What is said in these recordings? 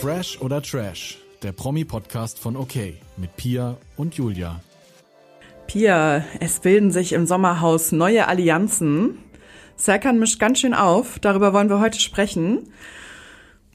Fresh oder Trash, der Promi-Podcast von OK mit Pia und Julia. Pia, es bilden sich im Sommerhaus neue Allianzen. Serkan mischt ganz schön auf, darüber wollen wir heute sprechen.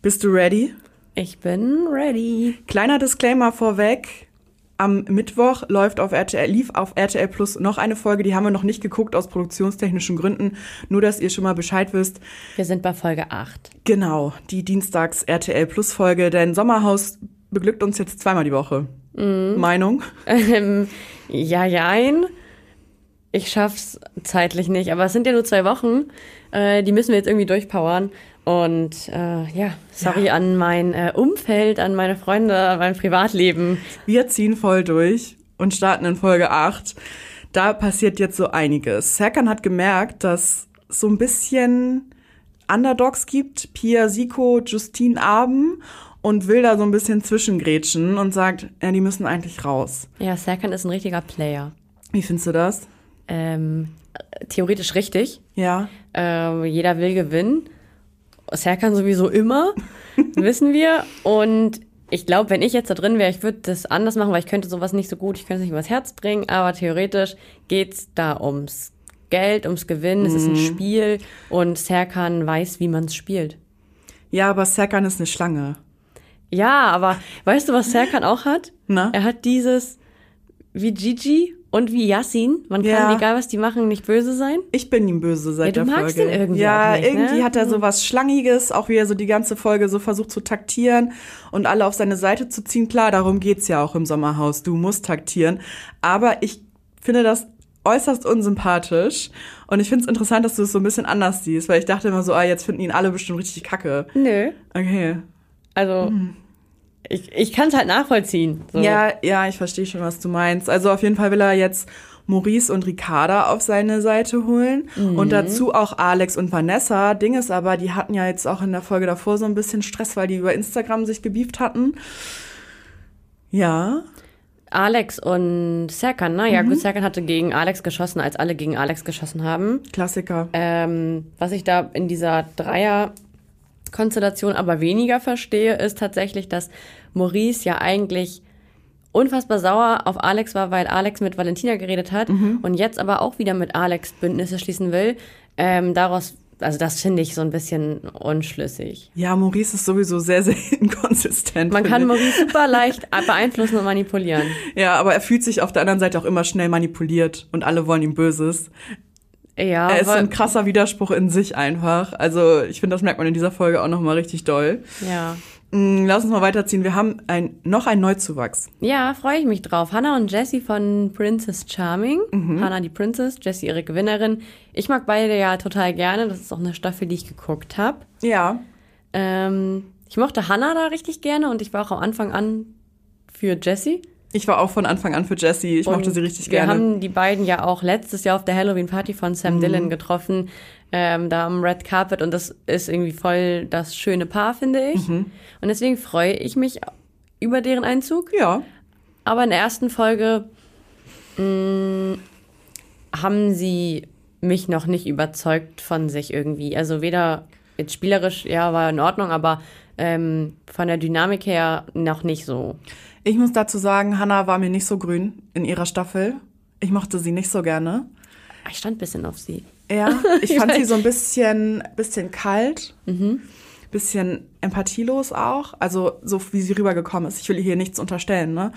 Bist du ready? Ich bin ready. Kleiner Disclaimer vorweg. Am Mittwoch läuft auf RTL, lief auf RTL Plus noch eine Folge, die haben wir noch nicht geguckt aus produktionstechnischen Gründen. Nur, dass ihr schon mal Bescheid wisst. Wir sind bei Folge 8. Genau, die Dienstags RTL Plus Folge, denn Sommerhaus beglückt uns jetzt zweimal die Woche. Mhm. Meinung? Ähm, ja, jein. Ich schaff's zeitlich nicht, aber es sind ja nur zwei Wochen. Äh, die müssen wir jetzt irgendwie durchpowern. Und äh, ja, sorry ja. an mein äh, Umfeld, an meine Freunde, an mein Privatleben. Wir ziehen voll durch und starten in Folge 8. Da passiert jetzt so einiges. Serkan hat gemerkt, dass so ein bisschen Underdogs gibt, Pia Siko, Justine Aben und will da so ein bisschen zwischengrätschen und sagt, ja, die müssen eigentlich raus. Ja, Serkan ist ein richtiger Player. Wie findest du das? Ähm, theoretisch richtig. Ja. Ähm, jeder will gewinnen. Serkan sowieso immer, wissen wir. Und ich glaube, wenn ich jetzt da drin wäre, ich würde das anders machen, weil ich könnte sowas nicht so gut, ich könnte es nicht übers Herz bringen, aber theoretisch geht's da ums Geld, ums Gewinnen, mhm. es ist ein mhm. Spiel und Serkan weiß, wie man es spielt. Ja, aber Serkan ist eine Schlange. Ja, aber weißt du, was Serkan auch hat? Na? Er hat dieses wie Gigi und wie Yassin. Man kann, ja. egal was die machen, nicht böse sein. Ich bin ihm böse seit ja, der Folge. Den irgendwie ja, nicht, irgendwie ne? hat er so was Schlangiges, auch wie er so die ganze Folge so versucht zu taktieren und alle auf seine Seite zu ziehen. Klar, darum geht's ja auch im Sommerhaus. Du musst taktieren. Aber ich finde das äußerst unsympathisch. Und ich finde es interessant, dass du es so ein bisschen anders siehst, weil ich dachte immer so, ah, jetzt finden ihn alle bestimmt richtig kacke. Nö. Okay. Also, mhm ich, ich kann es halt nachvollziehen. So. Ja, ja, ich verstehe schon, was du meinst. Also auf jeden Fall will er jetzt Maurice und Ricarda auf seine Seite holen mhm. und dazu auch Alex und Vanessa. Ding ist aber, die hatten ja jetzt auch in der Folge davor so ein bisschen Stress, weil die über Instagram sich gebieft hatten. Ja. Alex und Serkan, ne? Ja, mhm. gut, Serkan hatte gegen Alex geschossen, als alle gegen Alex geschossen haben. Klassiker. Ähm, was ich da in dieser Dreier Konstellation aber weniger verstehe, ist tatsächlich, dass Maurice ja eigentlich unfassbar sauer auf Alex war, weil Alex mit Valentina geredet hat mhm. und jetzt aber auch wieder mit Alex Bündnisse schließen will. Ähm, daraus also das finde ich so ein bisschen unschlüssig. Ja, Maurice ist sowieso sehr, sehr inkonsistent. Man kann Maurice super leicht beeinflussen und manipulieren. Ja, aber er fühlt sich auf der anderen Seite auch immer schnell manipuliert und alle wollen ihm Böses. Ja, er ist ein krasser Widerspruch in sich einfach. Also ich finde, das merkt man in dieser Folge auch nochmal richtig doll. Ja. Mm, lass uns mal weiterziehen. Wir haben ein, noch einen Neuzuwachs. Ja, freue ich mich drauf. Hannah und Jessie von Princess Charming. Mhm. Hannah die Princess, Jessie ihre Gewinnerin. Ich mag beide ja total gerne. Das ist auch eine Staffel, die ich geguckt habe. Ja. Ähm, ich mochte Hannah da richtig gerne und ich war auch am Anfang an für Jessie. Ich war auch von Anfang an für Jessie. Ich und mochte sie richtig wir gerne. Wir haben die beiden ja auch letztes Jahr auf der Halloween Party von Sam mhm. Dillon getroffen, ähm, da am Red Carpet. Und das ist irgendwie voll das schöne Paar, finde ich. Mhm. Und deswegen freue ich mich über deren Einzug. Ja. Aber in der ersten Folge mh, mm, haben sie mich noch nicht überzeugt von sich irgendwie. Also weder jetzt spielerisch, ja, war in Ordnung, aber ähm, von der Dynamik her noch nicht so. Ich muss dazu sagen, Hannah war mir nicht so grün in ihrer Staffel. Ich mochte sie nicht so gerne. Ich stand ein bisschen auf sie. Ja, ich fand sie so ein bisschen, bisschen kalt, mhm. bisschen empathielos auch. Also so wie sie rübergekommen ist. Ich will ihr hier nichts unterstellen, ne?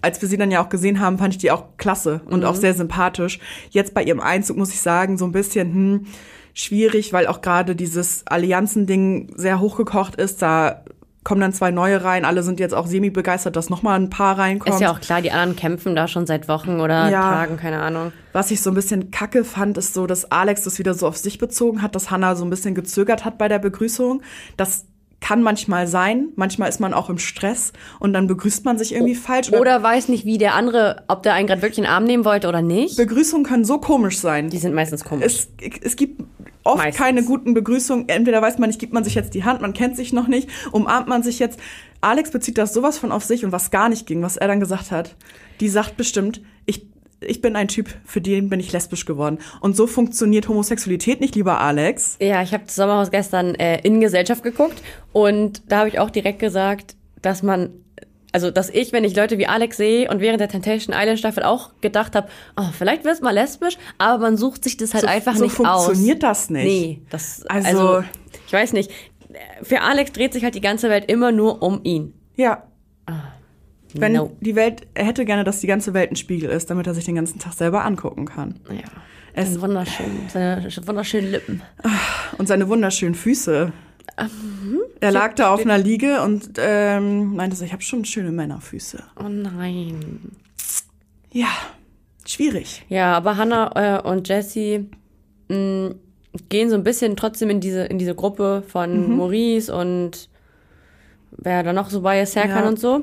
Als wir sie dann ja auch gesehen haben, fand ich die auch klasse und mhm. auch sehr sympathisch. Jetzt bei ihrem Einzug muss ich sagen, so ein bisschen, hm, schwierig, weil auch gerade dieses Allianzending sehr hochgekocht ist. Da kommen dann zwei neue rein. Alle sind jetzt auch semi-begeistert, dass nochmal ein paar reinkommen. Ist ja auch klar, die anderen kämpfen da schon seit Wochen oder ja. Tagen, keine Ahnung. Was ich so ein bisschen kacke fand, ist so, dass Alex das wieder so auf sich bezogen hat, dass Hannah so ein bisschen gezögert hat bei der Begrüßung. Das kann manchmal sein. Manchmal ist man auch im Stress und dann begrüßt man sich irgendwie falsch. Oder, oder weiß nicht, wie der andere, ob der einen gerade wirklich in den Arm nehmen wollte oder nicht. Begrüßungen können so komisch sein. Die sind meistens komisch. Es, es gibt oft Meistens. keine guten Begrüßungen. Entweder weiß man nicht, gibt man sich jetzt die Hand, man kennt sich noch nicht, umarmt man sich jetzt. Alex bezieht das sowas von auf sich und was gar nicht ging, was er dann gesagt hat. Die sagt bestimmt, ich ich bin ein Typ, für den bin ich lesbisch geworden. Und so funktioniert Homosexualität nicht, lieber Alex. Ja, ich habe das Sommerhaus gestern äh, in Gesellschaft geguckt und da habe ich auch direkt gesagt, dass man also dass ich, wenn ich Leute wie Alex sehe und während der Temptation Island Staffel auch gedacht habe, oh, vielleicht wird es mal lesbisch, aber man sucht sich das halt so, einfach so nicht aus. So funktioniert das nicht. Nee, das Also- also, ich weiß nicht. Für Alex dreht sich halt die ganze Welt immer nur um ihn. Ja. Wenn No. die Welt, er hätte gerne, dass die ganze Welt ein Spiegel ist, damit er sich den ganzen Tag selber angucken kann. Ja. Es- Es wunderschön, seine wunderschönen Lippen. Und seine wunderschönen Füße. Mhm. Er lag da auf einer Liege und ähm, meinte so, ich habe schon schöne Männerfüße. Oh nein. Ja, schwierig. Ja, aber Hannah äh, und Jessie mh, gehen so ein bisschen trotzdem in diese, in diese Gruppe von Mhm. Maurice und wer da noch so bei ist, Serkan Ja. und so.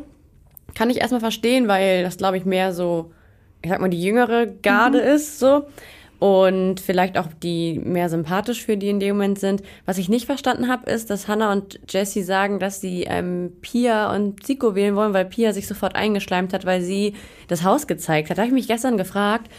Kann ich erstmal verstehen, weil das, glaube ich, mehr so, ich sag mal, die jüngere Garde Mhm. ist so. Und vielleicht auch die mehr sympathisch für die in dem Moment sind. Was ich nicht verstanden habe, ist, dass Hannah und Jessie sagen, dass sie ähm, Pia und Zico wählen wollen, weil Pia sich sofort eingeschleimt hat, weil sie das Haus gezeigt hat. Da habe ich mich gestern gefragt,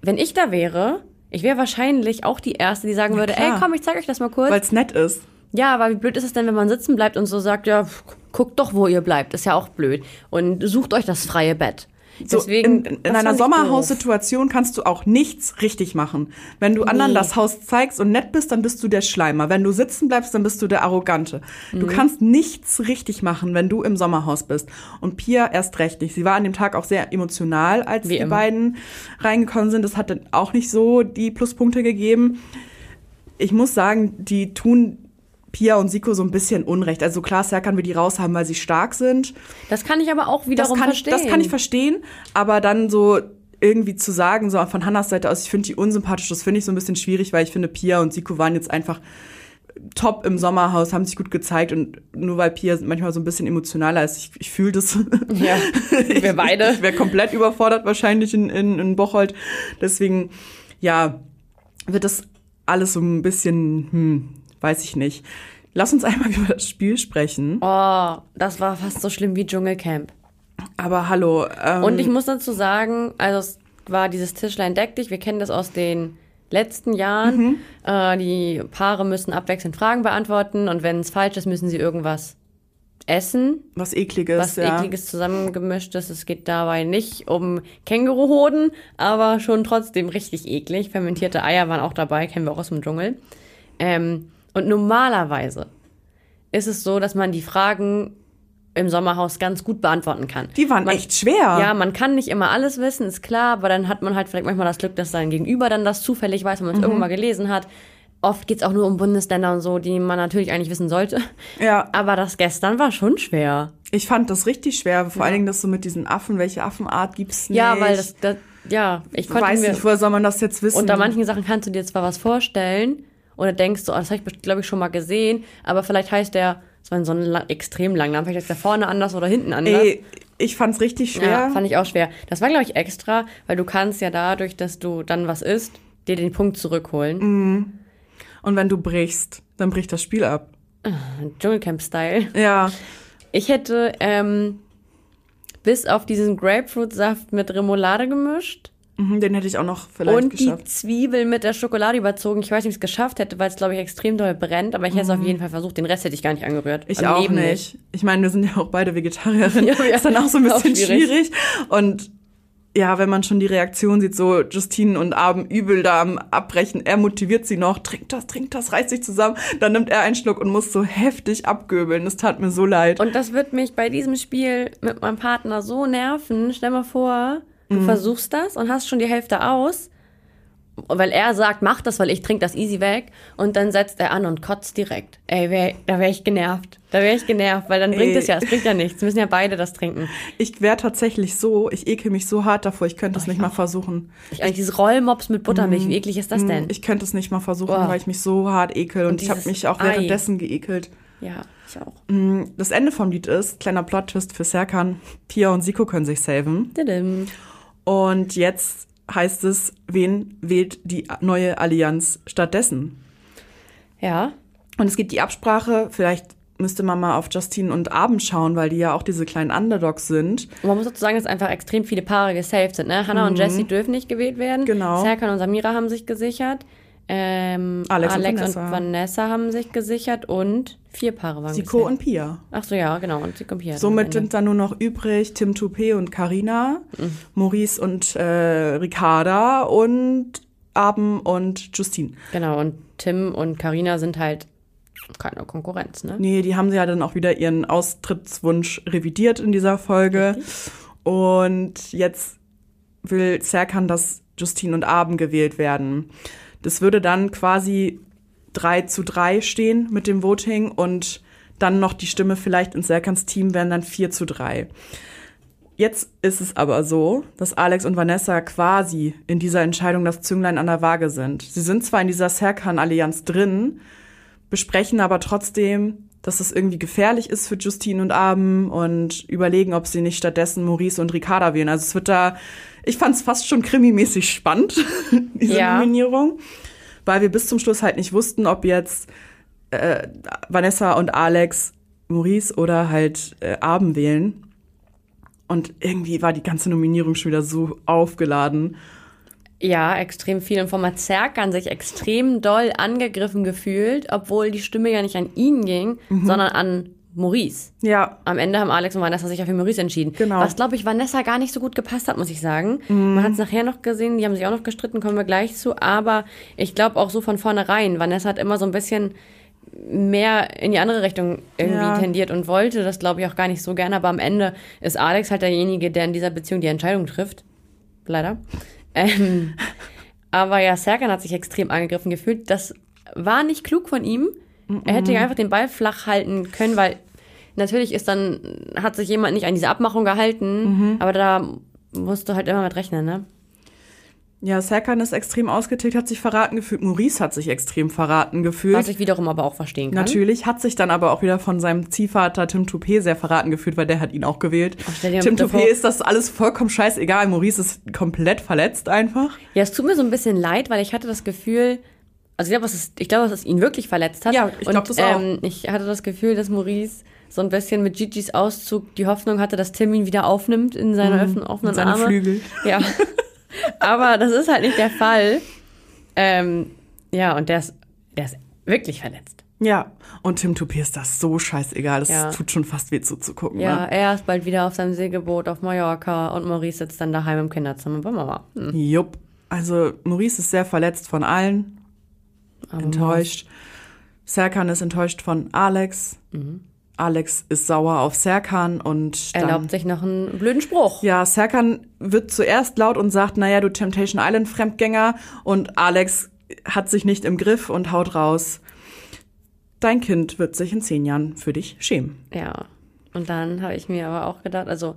wenn ich da wäre, ich wäre wahrscheinlich auch die Erste, die sagen würde, klar. ey, komm, ich zeig euch das mal kurz. Weil es nett ist. ja, aber wie blöd ist es denn, wenn man sitzen bleibt und so sagt, ja, guckt doch, wo ihr bleibt. Ist ja auch blöd. Und sucht euch das freie Bett. So, Deswegen, in, in das einer. Sommerhaussituation kannst du auch nichts richtig machen. Wenn du anderen Nee. das Haus zeigst und nett bist, dann bist du der Schleimer. Wenn du sitzen bleibst, dann bist du der Arrogante. Du Mhm. kannst nichts richtig machen, wenn du im Sommerhaus bist. Und Pia erst recht nicht. Sie war an dem Tag auch sehr emotional, als Wie die immer. beiden reingekommen sind. Das hat dann auch nicht so die Pluspunkte gegeben. Ich muss sagen, die tun Pia und Siko so ein bisschen Unrecht. Also klar, Serkan will die raus haben, weil sie stark sind. Das kann ich aber auch wiederum Das kann, verstehen. das kann ich verstehen, aber dann so irgendwie zu sagen, so von Hannas Seite aus, ich finde die unsympathisch, das finde ich so ein bisschen schwierig, weil ich finde, Pia und Siko waren jetzt einfach top im Sommerhaus, haben sich gut gezeigt und nur weil Pia manchmal so ein bisschen emotionaler ist, ich, ich fühle das. Ja, wir beide. Ich, ich wäre komplett überfordert wahrscheinlich in, in, in Bocholt. Deswegen, ja, wird das alles so ein bisschen, hm, weiß ich nicht. Lass uns einmal über das Spiel sprechen. Oh, das war fast so schlimm wie Dschungelcamp. Aber hallo. Ähm, Und ich muss dazu sagen, also es war dieses Tischlein deck dich, wir kennen das aus den letzten Jahren. Mhm. Äh, die Paare müssen abwechselnd Fragen beantworten und wenn es falsch ist, müssen sie irgendwas essen, was ekliges, was ja. ekliges zusammengemischt ist. Es geht dabei nicht um Känguruhoden, aber schon trotzdem richtig eklig. Fermentierte Eier waren auch dabei, kennen wir auch aus dem Dschungel. Ähm, und normalerweise ist es so, dass man die Fragen im Sommerhaus ganz gut beantworten kann. Die waren man, echt schwer. Ja, man kann nicht immer alles wissen, ist klar, aber dann hat man halt vielleicht manchmal das Glück, dass sein Gegenüber dann das zufällig weiß, wenn man es Mhm. irgendwann mal gelesen hat. Oft geht's auch nur um Bundesländer und so, die man natürlich eigentlich wissen sollte. Ja. Aber das gestern war schon schwer. Ich fand das richtig schwer, vor allen Dingen das so mit diesen Affen, welche Affenart gibt's nicht? Ja, weil das, das ja, ich ich konnte weiß mir, nicht, woher soll man das jetzt wissen? unter manchen Sachen kannst du dir zwar was vorstellen oder denkst du, oh, das habe ich glaube ich schon mal gesehen, aber vielleicht heißt der, das war so ein lang, extrem lang Name, vielleicht ist der vorne anders oder hinten anders. Ey, ich fand's richtig schwer. Ja, fand ich auch schwer. Das war, glaube ich, extra, weil du kannst ja dadurch, dass du dann was isst, dir den Punkt zurückholen. Und wenn du brichst, dann bricht das Spiel ab. Dschungelcamp-Style. Ja. Ich hätte ähm, bis auf diesen Grapefruitsaft mit Remoulade gemischt Mhm, Den hätte ich auch noch vielleicht und die geschafft. Zwiebel mit der Schokolade überzogen. Ich weiß nicht, ob ich es geschafft hätte, weil es, glaube ich, extrem doll brennt, aber ich hätte es auf jeden Fall versucht. Den Rest hätte ich gar nicht angerührt. Mhm. Ich Am auch Leben nicht. Ich meine, wir sind ja auch beide Vegetarierinnen. Ja, ja. Ist dann auch so ein bisschen schwierig. schwierig. Und ja, wenn man schon die Reaktion sieht, so Justine und Abend übel da am Abbrechen, er motiviert sie noch, trinkt das, trinkt das, reißt sich zusammen. Dann nimmt er einen Schluck und muss so heftig abgöbeln. Das tat mir so leid. Und das wird mich bei diesem Spiel mit meinem Partner so nerven. Stell mal vor, du Mhm. versuchst das und hast schon die Hälfte aus. Weil er sagt, mach das, weil ich trinke das easy weg. Und dann setzt er an und kotzt direkt. Ey, wär, da wäre ich genervt. Da wäre ich genervt, weil dann bringt Ey. es ja, es bringt ja nichts. Wir müssen ja beide das trinken. Ich wäre tatsächlich so, ich ekel mich so hart davor, ich könnte es nicht mal versuchen. Ich, eigentlich dieses Rollmops mit Buttermilch, wie eklig ist das denn? Mhm. Ich könnte es nicht mal versuchen, Boah. weil ich mich so hart ekel. Und, Und ich habe mich auch Ei. währenddessen geekelt. ja, ich auch. Das Ende vom Lied ist, kleiner Plot-Twist für Serkan, Pia und Siko können sich saven. Didim. Und jetzt heißt es, wen wählt die neue Allianz stattdessen? Ja, Und es gibt die Absprache, vielleicht müsste man mal auf Justine und Abend schauen, weil die ja auch diese kleinen Underdogs sind. Und man muss dazu sagen, dass einfach extrem viele Paare gesaved sind. Ne? Hannah und Jessie dürfen nicht gewählt werden. Mhm. Genau. Serkan und Samira haben sich gesichert. Ähm, Alex Alex, und und, Vanessa. Vanessa. haben sich gesichert und vier Paare waren Siko gesaved. und Pia. Ach so, ja, genau. Und Siko und Pia. Somit sind dann nur noch übrig Tim Toupé und Karina, Mhm. Maurice und äh, Ricarda und Abend und Justine. Genau, und Tim und Karina sind halt keine Konkurrenz, ne? Nee, die haben sie ja dann auch wieder ihren Austrittswunsch revidiert in dieser Folge. Und jetzt will Serkan, dass Justine und Abend gewählt werden. Das würde dann quasi 3 zu 3 stehen mit dem Voting und dann noch die Stimme vielleicht in Serkans Team wären dann 4 zu 3. Jetzt ist es aber so, dass Alex und Vanessa quasi in dieser Entscheidung das Zünglein an der Waage sind. Sie sind zwar in dieser Serkan-Allianz drin, besprechen aber trotzdem, dass es irgendwie gefährlich ist für Justine und Abend und überlegen, ob sie nicht stattdessen Maurice und Ricarda wählen. Also es wird da, ich fand es fast schon krimimäßig spannend, diese Ja. Nominierung, weil wir bis zum Schluss halt nicht wussten, ob jetzt äh, Vanessa und Alex Maurice oder halt äh, Abend wählen. Und irgendwie war die ganze Nominierung schon wieder so aufgeladen. Ja, extrem viel. Und vom Zerkan sich extrem doll angegriffen gefühlt, obwohl die Stimme ja nicht an ihn ging, Mhm. sondern an Maurice. Ja, Am Ende haben Alex und Vanessa sich ja für Maurice entschieden. Genau. Was, glaube ich, Vanessa gar nicht so gut gepasst hat, muss ich sagen. Man hat es nachher noch gesehen, die haben sich auch noch gestritten, kommen wir gleich zu. Aber ich glaube auch so von vornherein, Vanessa hat immer so ein bisschen mehr in die andere Richtung irgendwie Ja. tendiert und wollte das, glaube ich, auch gar nicht so gerne. Aber am Ende ist Alex halt derjenige, der in dieser Beziehung die Entscheidung trifft. Leider. Ähm, aber ja, Serkan hat sich extrem angegriffen gefühlt. Das war nicht klug von ihm. Er hätte ja einfach den Ball flach halten können, weil natürlich ist dann, hat sich jemand nicht an diese Abmachung gehalten, aber da musst du halt immer mit rechnen, ne? ja, Serkan ist extrem ausgetickt, hat sich verraten gefühlt. Maurice hat sich extrem verraten gefühlt. Was ich wiederum aber auch verstehen kann. Natürlich hat sich dann aber auch wieder von seinem Ziehvater Tim Toupé sehr verraten gefühlt, weil der hat ihn auch gewählt. Ach, Tim Toupé ist das alles vollkommen scheißegal. Maurice ist komplett verletzt einfach. Ja, es tut mir so ein bisschen leid, weil ich hatte das Gefühl, also ich glaube, es ist, ich glaube, dass es ihn wirklich verletzt hat. Ja, ich glaub Und, das auch. Ähm, ich hatte das Gefühl, dass Maurice so ein bisschen mit Gigi's Auszug die Hoffnung hatte, dass Tim ihn wieder aufnimmt in seine öffnen, offenen Mhm. seine Arme. Flügel. Ja. Aber das ist halt nicht der Fall. Ähm, ja, und der ist, der ist wirklich verletzt. Ja, und Tim Toupé ist das so scheißegal. Das Ja. tut schon fast weh zuzugucken. Ja, Ne? er ist bald wieder auf seinem Segelboot auf Mallorca und Maurice sitzt dann daheim im Kinderzimmer bei Mama. Hm. Jupp. Also Maurice ist sehr verletzt von allen. Aber enttäuscht. Serkan ist enttäuscht von Alex. Alex ist sauer auf Serkan und dann, Erlaubt sich noch einen blöden Spruch. ja, Serkan wird zuerst laut und sagt, naja, du Temptation Island Fremdgänger und Alex hat sich nicht im Griff und haut raus. Dein Kind wird sich in zehn Jahren für dich schämen. Ja. Und dann habe ich mir aber auch gedacht, also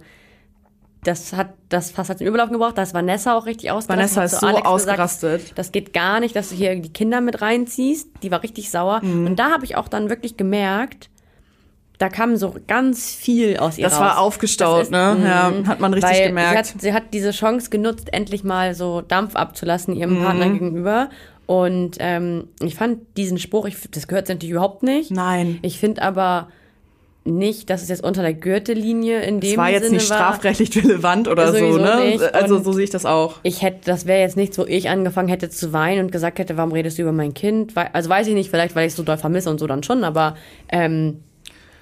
das hat das fast hat zum Überlaufen gebraucht, da ist Vanessa auch richtig ausgerastet. Vanessa ist so Alex ausgerastet. Gesagt, das geht gar nicht, dass du hier die Kinder mit reinziehst. Die war richtig sauer. Mhm. Und da habe ich auch dann wirklich gemerkt, da kam so ganz viel aus ihr Das raus. war aufgestaut, ist- ne? Ja, hat man richtig Weil gemerkt. Sie hat, sie hat diese Chance genutzt, endlich mal so Dampf abzulassen ihrem Mhm. Partner gegenüber. Und ähm, ich fand diesen Spruch, ich, das gehört natürlich überhaupt nicht. Nein. Ich finde aber nicht, dass es jetzt unter der Gürtellinie in dem Es war jetzt Sinne nicht war. strafrechtlich relevant oder so, ne? nicht. Also Und- so sehe ich das auch. Ich hätte, das wäre jetzt nichts, wo ich angefangen hätte zu weinen und gesagt hätte, warum redest du über mein Kind? Also weiß ich nicht, vielleicht weil ich es so doll vermisse und so dann schon, aber ähm,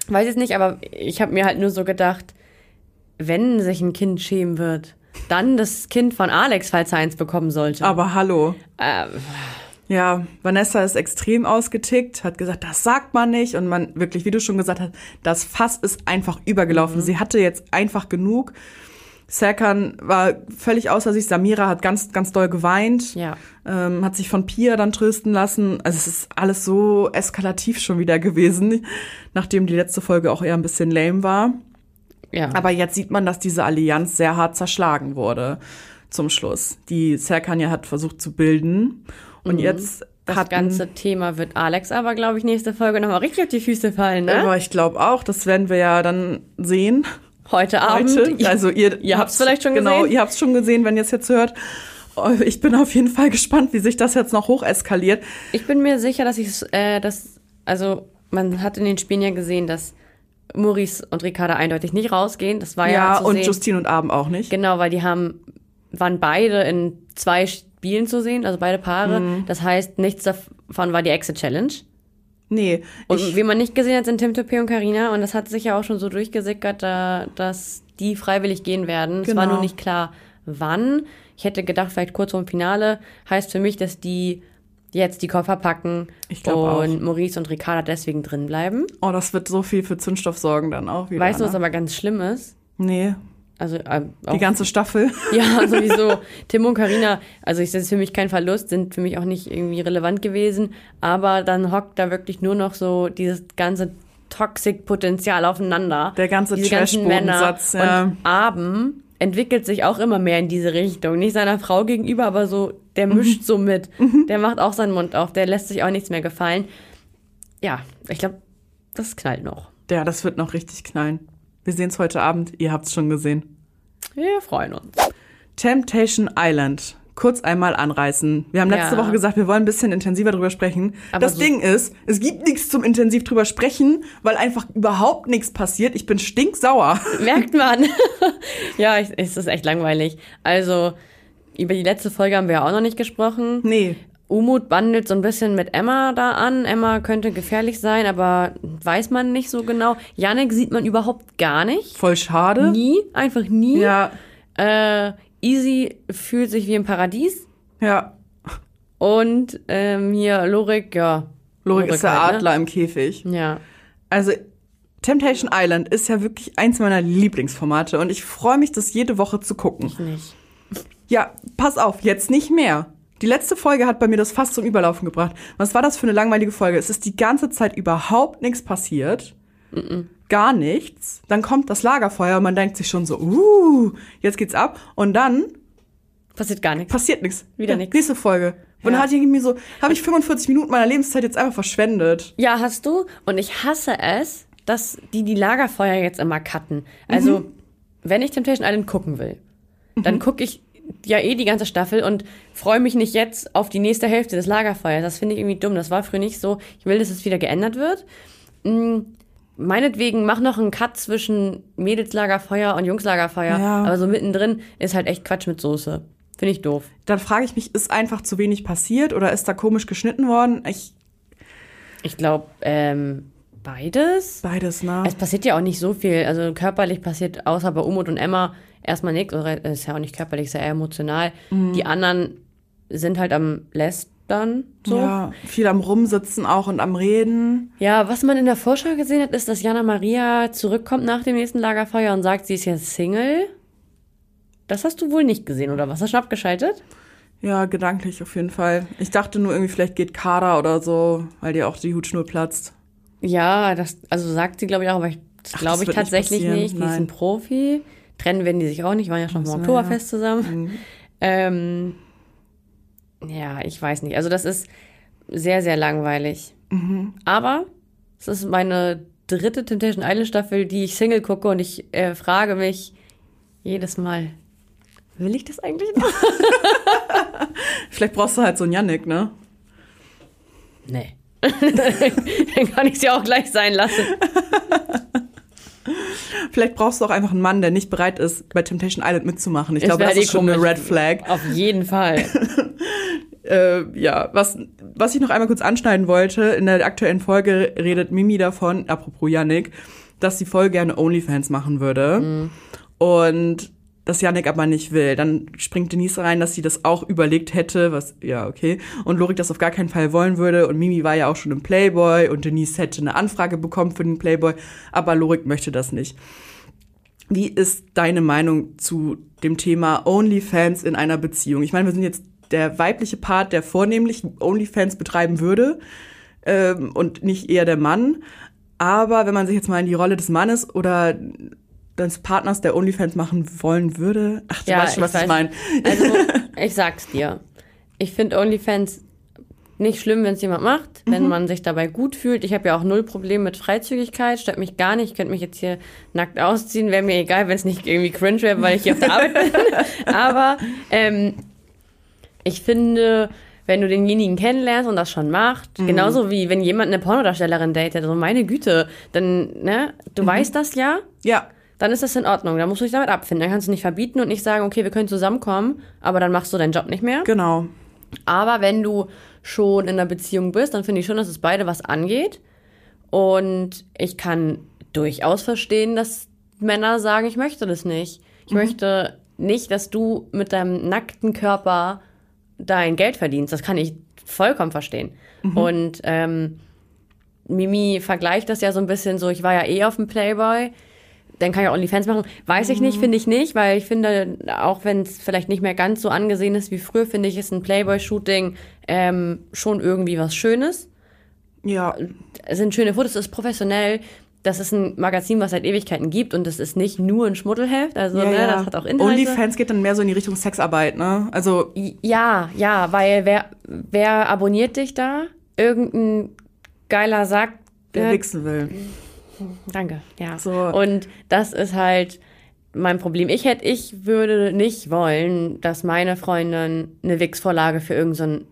weiß ich nicht, aber ich habe mir halt nur so gedacht, wenn sich ein Kind schämen wird, dann das Kind von Alex, falls er eins bekommen sollte. Aber hallo. Ähm, Ja, Vanessa ist extrem ausgetickt, hat gesagt, das sagt man nicht. Und man wirklich, wie du schon gesagt hast, das Fass ist einfach übergelaufen. Mhm. Sie hatte jetzt einfach genug. Serkan war völlig außer sich. Samira hat ganz, ganz doll geweint. ja. Ähm, hat sich von Pia dann trösten lassen. Also es ist alles so eskalativ schon wieder gewesen, nachdem die letzte Folge auch eher ein bisschen lame war. Ja. Aber jetzt sieht man, dass diese Allianz sehr hart zerschlagen wurde zum Schluss. Die Serkan ja hat versucht zu bilden. Und jetzt Mhm. das hat ganze Thema wird Alex aber, glaube ich, nächste Folge nochmal richtig auf die Füße fallen, ne? Aber ich glaube auch, das werden wir ja dann sehen Heute Abend. heute. Also ihr, ihr habt's vielleicht schon genau, gesehen. ihr habt's schon gesehen, wenn ihr es jetzt hört. Oh, Ich bin auf jeden Fall gespannt, wie sich das jetzt noch hocheskaliert. Ich bin mir sicher, dass ich äh, das, also man hat in den Spielen ja gesehen, dass Maurice und Ricarda eindeutig nicht rausgehen. Das war ja, Ja, zu und sehen. Justine und Abend auch nicht. Genau, weil die haben, waren beide in zwei Spielen zu sehen, also beide Paare. Mhm. Das heißt, nichts davon war die Exit Challenge. Nee, Und wie man nicht gesehen hat, sind Tim Tope und Karina und das hat sich ja auch schon so durchgesickert, da, dass die freiwillig gehen werden. Es war Genau. nur nicht klar, wann. Ich hätte gedacht, vielleicht kurz vor dem Finale. Heißt für mich, dass die jetzt die Koffer packen Ich und Maurice und Ricarda deswegen drin bleiben. oh, das wird so viel für Zündstoff sorgen dann auch wieder. weißt du, ne? was aber ganz schlimm ist? Nee, Also äh, auch die ganze Staffel. Ja, sowieso. Tim und Karina, also ich das ist für mich kein Verlust, sind für mich auch nicht irgendwie relevant gewesen, aber dann hockt da wirklich nur noch so dieses ganze Toxic-Potenzial aufeinander. Der ganze Trash-Bodensatz, ja. Und Abend entwickelt sich auch immer mehr in diese Richtung. Nicht seiner Frau gegenüber, aber so, der Mhm. mischt so mit. Der macht auch seinen Mund auf, der lässt sich auch nichts mehr gefallen. Ja, ich glaube, das knallt noch. Ja, das wird noch richtig knallen. Wir sehen es heute Abend, ihr habt es schon gesehen. Wir freuen uns. Temptation Island. Kurz einmal anreißen. Wir haben letzte Ja. Woche gesagt, wir wollen ein bisschen intensiver drüber sprechen. Aber das so- Ding ist, es gibt nichts zum intensiv drüber sprechen, weil einfach überhaupt nichts passiert. Ich bin stinksauer. Merkt man. ja, es ist echt langweilig. Also, über die letzte Folge haben wir ja auch noch nicht gesprochen. Nee. Umut bandelt so ein bisschen mit Emma da an. Emma könnte gefährlich sein, aber weiß man nicht so genau. Yannick sieht man überhaupt gar nicht. Voll schade. Nie, einfach nie. Ja, Äh, Easy fühlt sich wie im Paradies. ja. Und ähm, hier Lorik, ja. Lorik ist der halt, ne? Adler im Käfig. Ja. Also Temptation Island ist ja wirklich eins meiner Lieblingsformate und ich freue mich, das jede Woche zu gucken. Nicht. Ja, pass auf, jetzt nicht mehr. Die letzte Folge hat bei mir das fast zum Überlaufen gebracht. Was war das für eine langweilige Folge? Es ist die ganze Zeit überhaupt nichts passiert. Gar nichts. Dann kommt das Lagerfeuer und man denkt sich schon so, uh, jetzt geht's ab. Und dann Passiert gar nichts. passiert nichts. Wieder Ja, nichts. Nächste Folge. Und dann hat irgendwie so, habe ich 45 Minuten meiner Lebenszeit jetzt einfach verschwendet. Ja, hast du. Und ich hasse es, dass die die Lagerfeuer jetzt immer cutten. Also, wenn ich Temptation Island gucken will, dann gucke ich ja eh die ganze Staffel und freue mich nicht jetzt auf die nächste Hälfte des Lagerfeuers. Das finde ich irgendwie dumm. Das war früher nicht so. Ich will, dass es wieder geändert wird. Mm, Meinetwegen mach noch einen Cut zwischen Mädelslagerfeuer und Jungslagerfeuer. Ja. Aber so mittendrin ist halt echt Quatsch mit Soße. Finde ich doof. Dann frage ich mich, ist einfach zu wenig passiert oder ist da komisch geschnitten worden? Ich, Ich glaube, ähm, beides. beides, ne? Es passiert ja auch nicht so viel. Also körperlich passiert außer bei Umut und Emma erstmal nichts. Oder es ist ja auch nicht körperlich, ist ja eher emotional. Mhm. Die anderen sind halt am Lästern. So. Ja. Ja, viel am Rumsitzen auch und am Reden. was man in der Vorschau gesehen hat, ist, dass Jana Maria zurückkommt nach dem nächsten Lagerfeuer und sagt, sie ist jetzt Single. Das hast du wohl nicht gesehen, oder was? Hast du schon abgeschaltet? Ja, gedanklich auf jeden Fall. Ich dachte nur irgendwie, vielleicht geht Kader oder so, weil dir auch die Hutschnur platzt. Ja, das, also sagt sie, glaube ich, auch, aber ich, das glaube ich nicht tatsächlich passieren, nicht. Die ist ein Profi. Trennen werden die sich auch nicht, waren ja schon so, Oktoberfest ja. zusammen. Ähm, ja, ich weiß nicht. Also das ist sehr, sehr langweilig. Mhm. Aber es ist meine dritte Temptation Island Staffel, die ich Single gucke und ich äh, frage mich jedes Mal, will ich das eigentlich noch? Vielleicht brauchst du halt so einen Yannick, ne? Nee. Dann kann ich sie auch gleich sein lassen. Vielleicht brauchst du auch einfach einen Mann, der nicht bereit ist, bei Temptation Island mitzumachen. Ich glaube, das ist schon eine. Red Flag. Auf jeden Fall. Äh, ja, was, was ich noch einmal kurz anschneiden wollte, in der aktuellen Folge redet Mimi davon, apropos Yannick, dass sie voll gerne OnlyFans machen würde. Und dass Yannick aber nicht will. Dann springt Denise rein, dass sie das auch überlegt hätte, was, ja, okay. Und Lorik das auf gar keinen Fall wollen würde. Und Mimi war ja auch schon im Playboy und Denise hätte eine Anfrage bekommen für den Playboy, aber Lorik möchte das nicht. Wie ist deine Meinung zu dem Thema OnlyFans in einer Beziehung? Ich meine, wir sind jetzt der weibliche Part, der vornehmlich OnlyFans betreiben würde ähm, und nicht eher der Mann. Aber wenn man sich jetzt mal in die Rolle des Mannes oder des Partners, der OnlyFans machen wollen würde, ach, du weißt schon, was ich, weiß. meine. Also, ich sag's dir. Ich finde OnlyFans nicht schlimm, wenn es jemand macht, wenn man sich dabei gut fühlt. Ich habe ja auch null Problem mit Freizügigkeit, stört mich gar nicht. Ich könnte mich jetzt hier nackt ausziehen, wäre mir egal, wenn es nicht irgendwie cringe wäre, weil ich hier auf der Arbeit bin. Aber ähm, ich finde, wenn du denjenigen kennenlernst und das schon macht, genauso wie wenn jemand eine Pornodarstellerin datet, also meine Güte, dann, ne, du weißt das ja, Ja. Dann ist das in Ordnung. Dann musst du dich damit abfinden. Dann kannst du nicht verbieten und nicht sagen, okay, wir können zusammenkommen, aber dann machst du deinen Job nicht mehr. Genau. Aber wenn du schon in einer Beziehung bist, dann finde ich schon, dass es beide was angeht. Und ich kann durchaus verstehen, dass Männer sagen, ich möchte das nicht. Ich möchte nicht, dass du mit deinem nackten Körper dein Geld verdienst. Das kann ich vollkommen verstehen. Und ähm, Mimi vergleicht das ja so ein bisschen so, ich war ja eh auf dem Playboy, dann kann ich auch OnlyFans machen. Weiß ich nicht, finde ich nicht, weil ich finde, auch wenn es vielleicht nicht mehr ganz so angesehen ist wie früher, finde ich, ist ein Playboy-Shooting ähm, schon irgendwie was Schönes. Ja. Es sind schöne Fotos, es ist professionell. Das ist ein Magazin, was seit Ewigkeiten gibt und es ist nicht nur ein Schmuddelheft, also ja, ne, ja. das hat auch Inhalte. OnlyFans geht dann mehr so in die Richtung Sexarbeit, ne? Also, Ja, ja, weil wer, wer abonniert dich da? Irgendein geiler Sack. wer äh, wichsen will. Danke, ja. So. Und das ist halt mein Problem. Ich hätte, ich würde nicht wollen, dass meine Freundin eine Wix-Vorlage für irgendeinen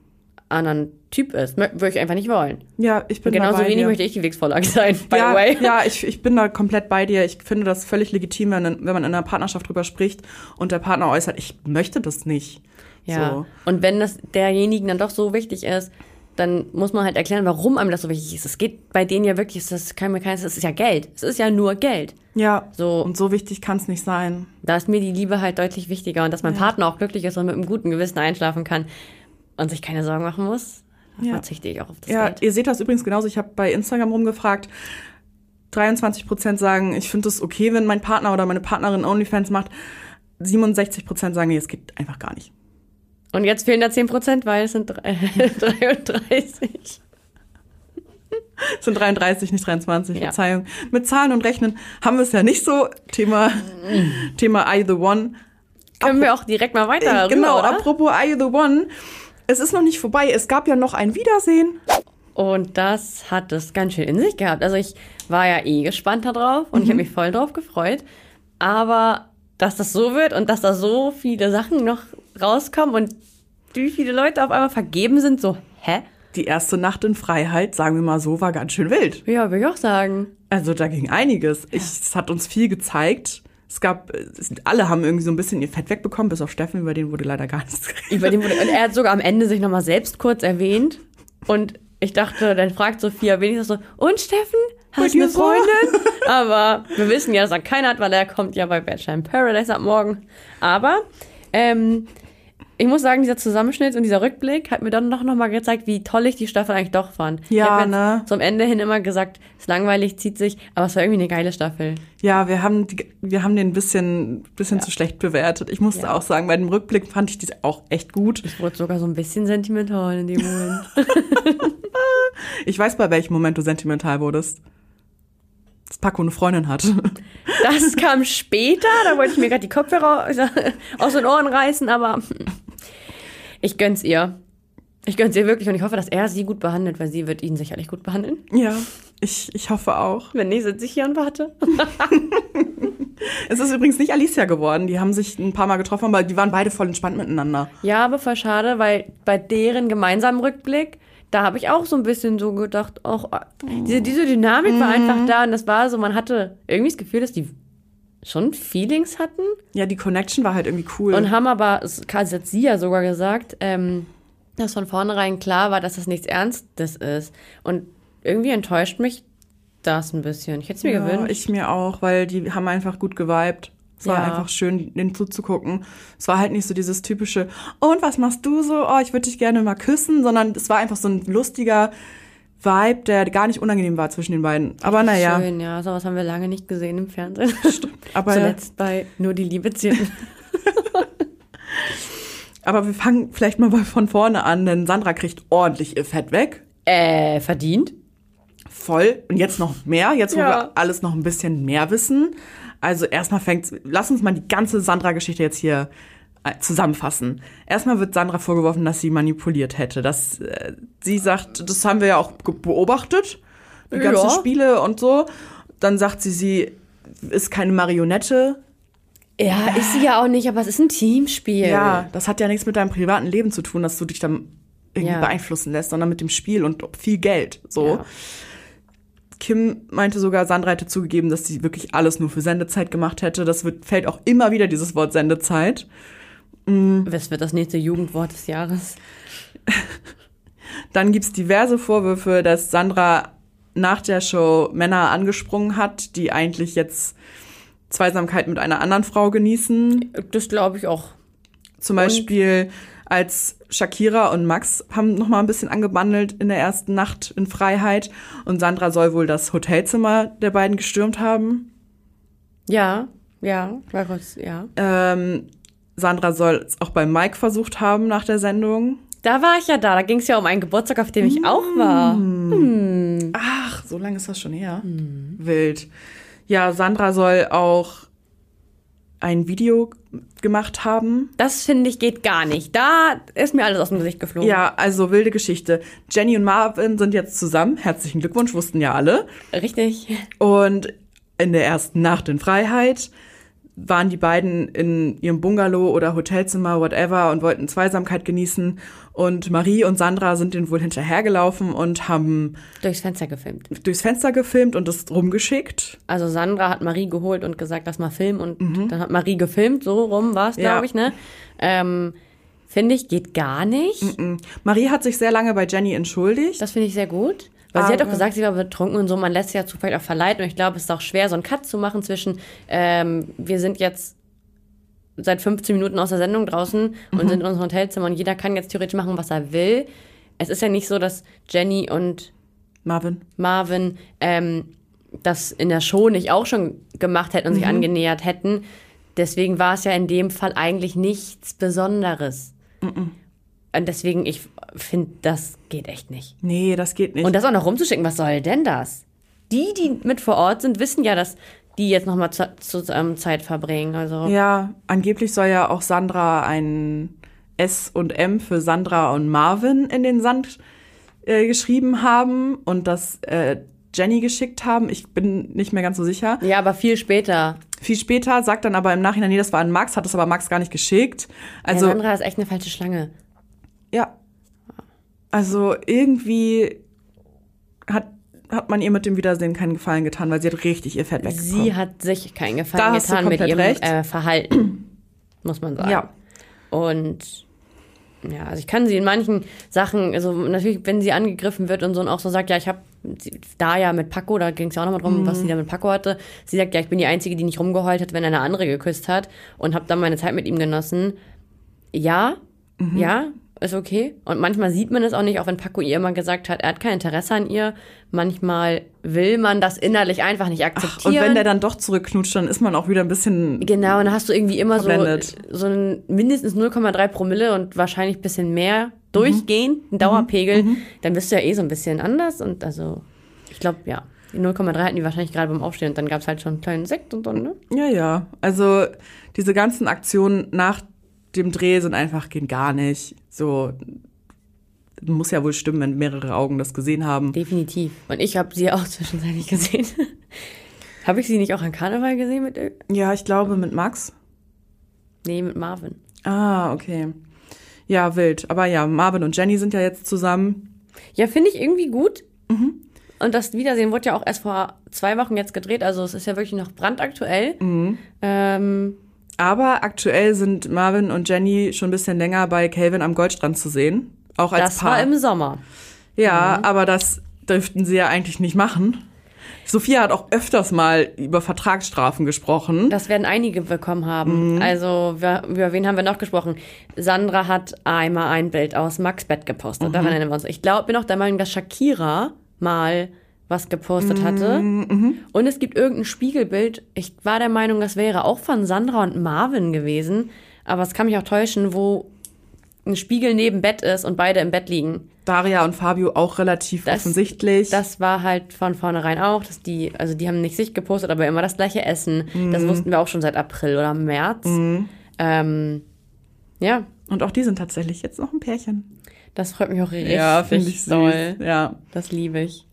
anderen Typ ist. Würde ich einfach nicht wollen. Ja, ich bin da Genauso bei wenig dir. möchte ich die Wix-Vorlage sein, by ja, the way. ja ich, ich bin da komplett bei dir. Ich finde das völlig legitim, wenn, wenn man in einer Partnerschaft drüber spricht und der Partner äußert, ich möchte das nicht. Ja. So. Und wenn das derjenigen dann doch so wichtig ist, dann muss man halt erklären, warum einem das so wichtig ist. Es geht bei denen ja wirklich, das kann mir keines, es ist ja Geld. Es ist ja nur Geld. Ja, So. und so wichtig kann es nicht sein. Da ist mir die Liebe halt deutlich wichtiger und dass mein Partner auch glücklich ist und mit einem guten Gewissen einschlafen kann und sich keine Sorgen machen muss, Ja. verzichte ich auch auf das Ja, Geld. ihr seht das übrigens genauso. Ich habe bei Instagram rumgefragt. 23 Prozent sagen, ich finde es okay, wenn mein Partner oder meine Partnerin OnlyFans macht. 67 Prozent sagen, nee, es geht einfach gar nicht. Und jetzt fehlen da 10 Prozent, weil es sind drei- 33. Es sind 33, nicht 23, Ja. Verzeihung. Mit Zahlen und Rechnen haben wir es ja nicht so. Thema, Thema I the One. Können wir auch direkt mal weiter rüber, genau, oder? apropos I the One. Es ist noch nicht vorbei. Es gab ja noch ein Wiedersehen. Und das hat es ganz schön in sich gehabt. Also ich war ja eh gespannt darauf und ich habe mich voll drauf gefreut. Aber dass das so wird und dass da so viele Sachen noch rauskommen und wie viele Leute auf einmal vergeben sind, so, hä? Die erste Nacht in Freiheit, sagen wir mal so, war ganz schön wild. Ja, will ich auch sagen. Also da ging einiges. Ich, es hat uns viel gezeigt. Es gab, es, alle haben irgendwie so ein bisschen ihr Fett wegbekommen, bis auf Steffen, über den wurde leider gar nichts geredet. Über den wurde, und er hat sogar am Ende sich nochmal selbst kurz erwähnt. Und ich dachte, dann fragt Sophia wenigstens so, und Steffen, hast du eine? Freundin? Aber wir wissen ja, dass er keiner hat, weil er kommt ja bei Bachelor in Paradise ab morgen. Aber ähm, ich muss sagen, dieser Zusammenschnitt und dieser Rückblick hat mir dann doch nochmal gezeigt, wie toll ich die Staffel eigentlich doch fand. ich Ja, jetzt ne? Zum Ende hin immer gesagt, es ist langweilig, zieht sich, aber es war irgendwie eine geile Staffel. Ja, wir haben, die, wir haben den ein bisschen, bisschen zu schlecht bewertet. Ich musste Ja. auch sagen, bei dem Rückblick fand ich die auch echt gut. Ich wurde sogar so ein bisschen sentimental in dem Moment. Ich weiß, bei welchem Moment du sentimental wurdest. Dass Paco eine Freundin hat. Das kam später, da wollte ich mir gerade die Kopfhörer aus den Ohren reißen, aber ich gönn's ihr. Ich gönn's ihr wirklich und ich hoffe, dass er sie gut behandelt, weil sie wird ihn sicherlich gut behandeln. Ja, ich, ich hoffe auch. Wenn nicht, sitze ich hier und warte. Es ist übrigens nicht Alicia geworden. Die haben sich ein paar Mal getroffen, aber die waren beide voll entspannt miteinander. Ja, aber voll schade, weil bei deren gemeinsamen Rückblick, da habe ich auch so ein bisschen so gedacht, auch diese, diese Dynamik war einfach da und das war so, man hatte irgendwie das Gefühl, dass die schon Feelings hatten. Ja, die Connection war halt irgendwie cool. Und haben aber, es das hat sie ja sogar gesagt, ähm, dass von vornherein klar war, dass das nichts Ernstes ist. Und irgendwie enttäuscht mich das ein bisschen. Ich hätte es mir ja, gewünscht. ich mir auch, weil die haben einfach gut geweibt. Es war Ja. einfach schön, denen zuzugucken. Es war halt nicht so dieses typische, und was machst du so? Oh, ich würde dich gerne mal küssen, sondern es war einfach so ein lustiger Vibe, der gar nicht unangenehm war zwischen den beiden. Aber naja, Schön, ja. Sowas haben wir lange nicht gesehen im Fernsehen. aber, Zuletzt bei Nur die Liebe zählt. aber wir fangen vielleicht mal von vorne an, denn Sandra kriegt ordentlich ihr Fett weg. äh, verdient? Voll. Und jetzt noch mehr, jetzt wo Ja. wir alles noch ein bisschen mehr wissen. Also erstmal fängt, lass uns mal die ganze Sandra-Geschichte jetzt hier äh, zusammenfassen. Erstmal wird Sandra vorgeworfen, dass sie manipuliert hätte. Dass äh, sie sagt, das haben wir ja auch beobachtet, die ganzen Ja. Spiele und so. Dann sagt sie, sie ist keine Marionette. Ja, ist sie ja auch nicht, aber es ist ein Teamspiel. Ja, das hat ja nichts mit deinem privaten Leben zu tun, dass du dich dann irgendwie Ja. beeinflussen lässt, sondern mit dem Spiel und viel Geld. So. Ja. Kim meinte sogar, Sandra hätte zugegeben, dass sie wirklich alles nur für Sendezeit gemacht hätte. Das wird, fällt auch immer wieder dieses Wort Sendezeit. Was wird das nächste Jugendwort des Jahres? Dann gibt's diverse Vorwürfe, dass Sandra nach der Show Männer angesprungen hat, die eigentlich jetzt Zweisamkeit mit einer anderen Frau genießen. Das glaube ich auch. Zum Beispiel als Shakira und Max haben noch mal ein bisschen angebandelt in der ersten Nacht in Freiheit und Sandra soll wohl das Hotelzimmer der beiden gestürmt haben. Ja, ja, war kurz, ja. Ähm, Sandra soll es auch bei Mike versucht haben nach der Sendung. Da war ich ja da. Da ging es ja um einen Geburtstag, auf dem ich auch war. Ach, so lange ist das schon her. Wild. Ja, Sandra soll auch ein Video gemacht haben. Das finde ich geht gar nicht. Da ist mir alles aus dem Gesicht geflogen. Ja, also wilde Geschichte. Jenny und Marvin sind jetzt zusammen. Herzlichen Glückwunsch, wussten ja alle. Richtig. Und in der ersten Nacht in Freiheit waren die beiden in ihrem Bungalow oder Hotelzimmer, whatever, und wollten Zweisamkeit genießen. Und Marie und Sandra sind denen wohl hinterhergelaufen und haben Durchs Fenster gefilmt. durchs Fenster gefilmt und es rumgeschickt. Also Sandra hat Marie geholt und gesagt, lass mal filmen. Und dann hat Marie gefilmt. So rum war es, Ja. glaube ich, ne? Ähm, finde ich, geht gar nicht. Marie hat sich sehr lange bei Jenny entschuldigt. Das finde ich sehr gut. Weil sie hat auch gesagt, sie war betrunken und so. Man lässt sich ja zufällig auch verleiten. Und ich glaube, es ist auch schwer, so einen Cut zu machen zwischen, ähm, wir sind jetzt seit 15 Minuten aus der Sendung draußen und sind in unserem Hotelzimmer und jeder kann jetzt theoretisch machen, was er will. Es ist ja nicht so, dass Jenny und Marvin. Marvin ähm, das in der Show nicht auch schon gemacht hätten und sich angenähert hätten. Deswegen war es ja in dem Fall eigentlich nichts Besonderes. Und deswegen, ich finde, das geht echt nicht. Nee, das geht nicht. Und das auch noch rumzuschicken, was soll denn das? Die, die mit vor Ort sind, wissen ja, dass die jetzt nochmal zu, zu ähm, Zeit verbringen. Also ja, angeblich soll ja auch Sandra ein S und M für Sandra und Marvin in den Sand äh, geschrieben haben und das äh, Jenny geschickt haben. Ich bin nicht mehr ganz so sicher. ja, aber viel später. Viel später sagt dann aber im Nachhinein, nee, das war an Max, hat es aber Max gar nicht geschickt. Also Also, Sandra ist echt eine falsche Schlange. Also irgendwie hat, hat man ihr mit dem Wiedersehen keinen Gefallen getan, weil sie hat richtig ihr Fett wegbekommen. Sie hat sich keinen Da Gefallen du getan mit ihrem äh, Verhalten, muss man sagen. Ja. Und ja, also ich kann sie in manchen Sachen, also natürlich, wenn sie angegriffen wird und so und auch so sagt, ja, ich habe da ja mit Paco, da ging es ja auch nochmal drum, was sie da mit Paco hatte. Sie sagt, ja, ich bin die Einzige, die nicht rumgeheult hat, wenn eine andere geküsst hat und habe dann meine Zeit mit ihm genossen. Ja, ja, ist okay. Und manchmal sieht man es auch nicht, auch wenn Paco ihr immer gesagt hat, er hat kein Interesse an ihr. Manchmal will man das innerlich einfach nicht Und akzeptieren. wenn der dann doch zurückknutscht, dann ist man auch wieder ein bisschen. Genau, und dann hast du irgendwie immer so, Verblendet. so ein mindestens 0,3 Promille und wahrscheinlich ein bisschen mehr durchgehend, ein Dauerpegel, dann bist du ja eh so ein bisschen anders und also, ich glaube, ja. Die 0,3 hatten die wahrscheinlich gerade beim Aufstehen und dann gab es halt schon einen kleinen Sekt und so, ne? Ja, ja. Also diese ganzen Aktionen nach dem Dreh sind einfach gehen gar nicht. So muss ja wohl stimmen, wenn mehrere Augen das gesehen haben. Definitiv. Und ich habe sie ja auch zwischenzeitlich gesehen. habe ich sie nicht auch an Karneval gesehen mit Ja, ich glaube mit Max. Nee, mit Marvin. Ah, okay. Ja, wild. Aber ja, Marvin und Jenny sind ja jetzt zusammen. Ja, finde ich irgendwie gut. Und das Wiedersehen wurde ja auch erst vor zwei Wochen jetzt gedreht, also es ist ja wirklich noch brandaktuell. Ähm, Aber aktuell sind Marvin und Jenny schon ein bisschen länger bei Calvin am Goldstrand zu sehen. Auch als das Paar. war im Sommer. Ja, aber das dürften sie ja eigentlich nicht machen. Sophia hat auch öfters mal über Vertragsstrafen gesprochen. Das werden einige bekommen haben. Also, wir, über wen haben wir noch gesprochen? Sandra hat einmal ein Bild aus Max Bett gepostet. Daran erinnern wir uns. Ich glaube, bin auch der Meinung, dass Shakira mal was gepostet hatte. Und es gibt irgendein Spiegelbild. Ich war der Meinung, das wäre auch von Sandra und Marvin gewesen. Aber es kann mich auch täuschen, wo ein Spiegel neben Bett ist und beide im Bett liegen. Daria und Fabio auch relativ Das- offensichtlich. Das war halt von vornherein auch, dass die, also die haben nicht sich gepostet, aber immer das gleiche Essen. Das wussten wir auch schon seit April oder März. Ähm, ja, und auch die sind tatsächlich jetzt noch ein Pärchen. das freut mich auch richtig ja, finde doll. Ja. Das liebe ich.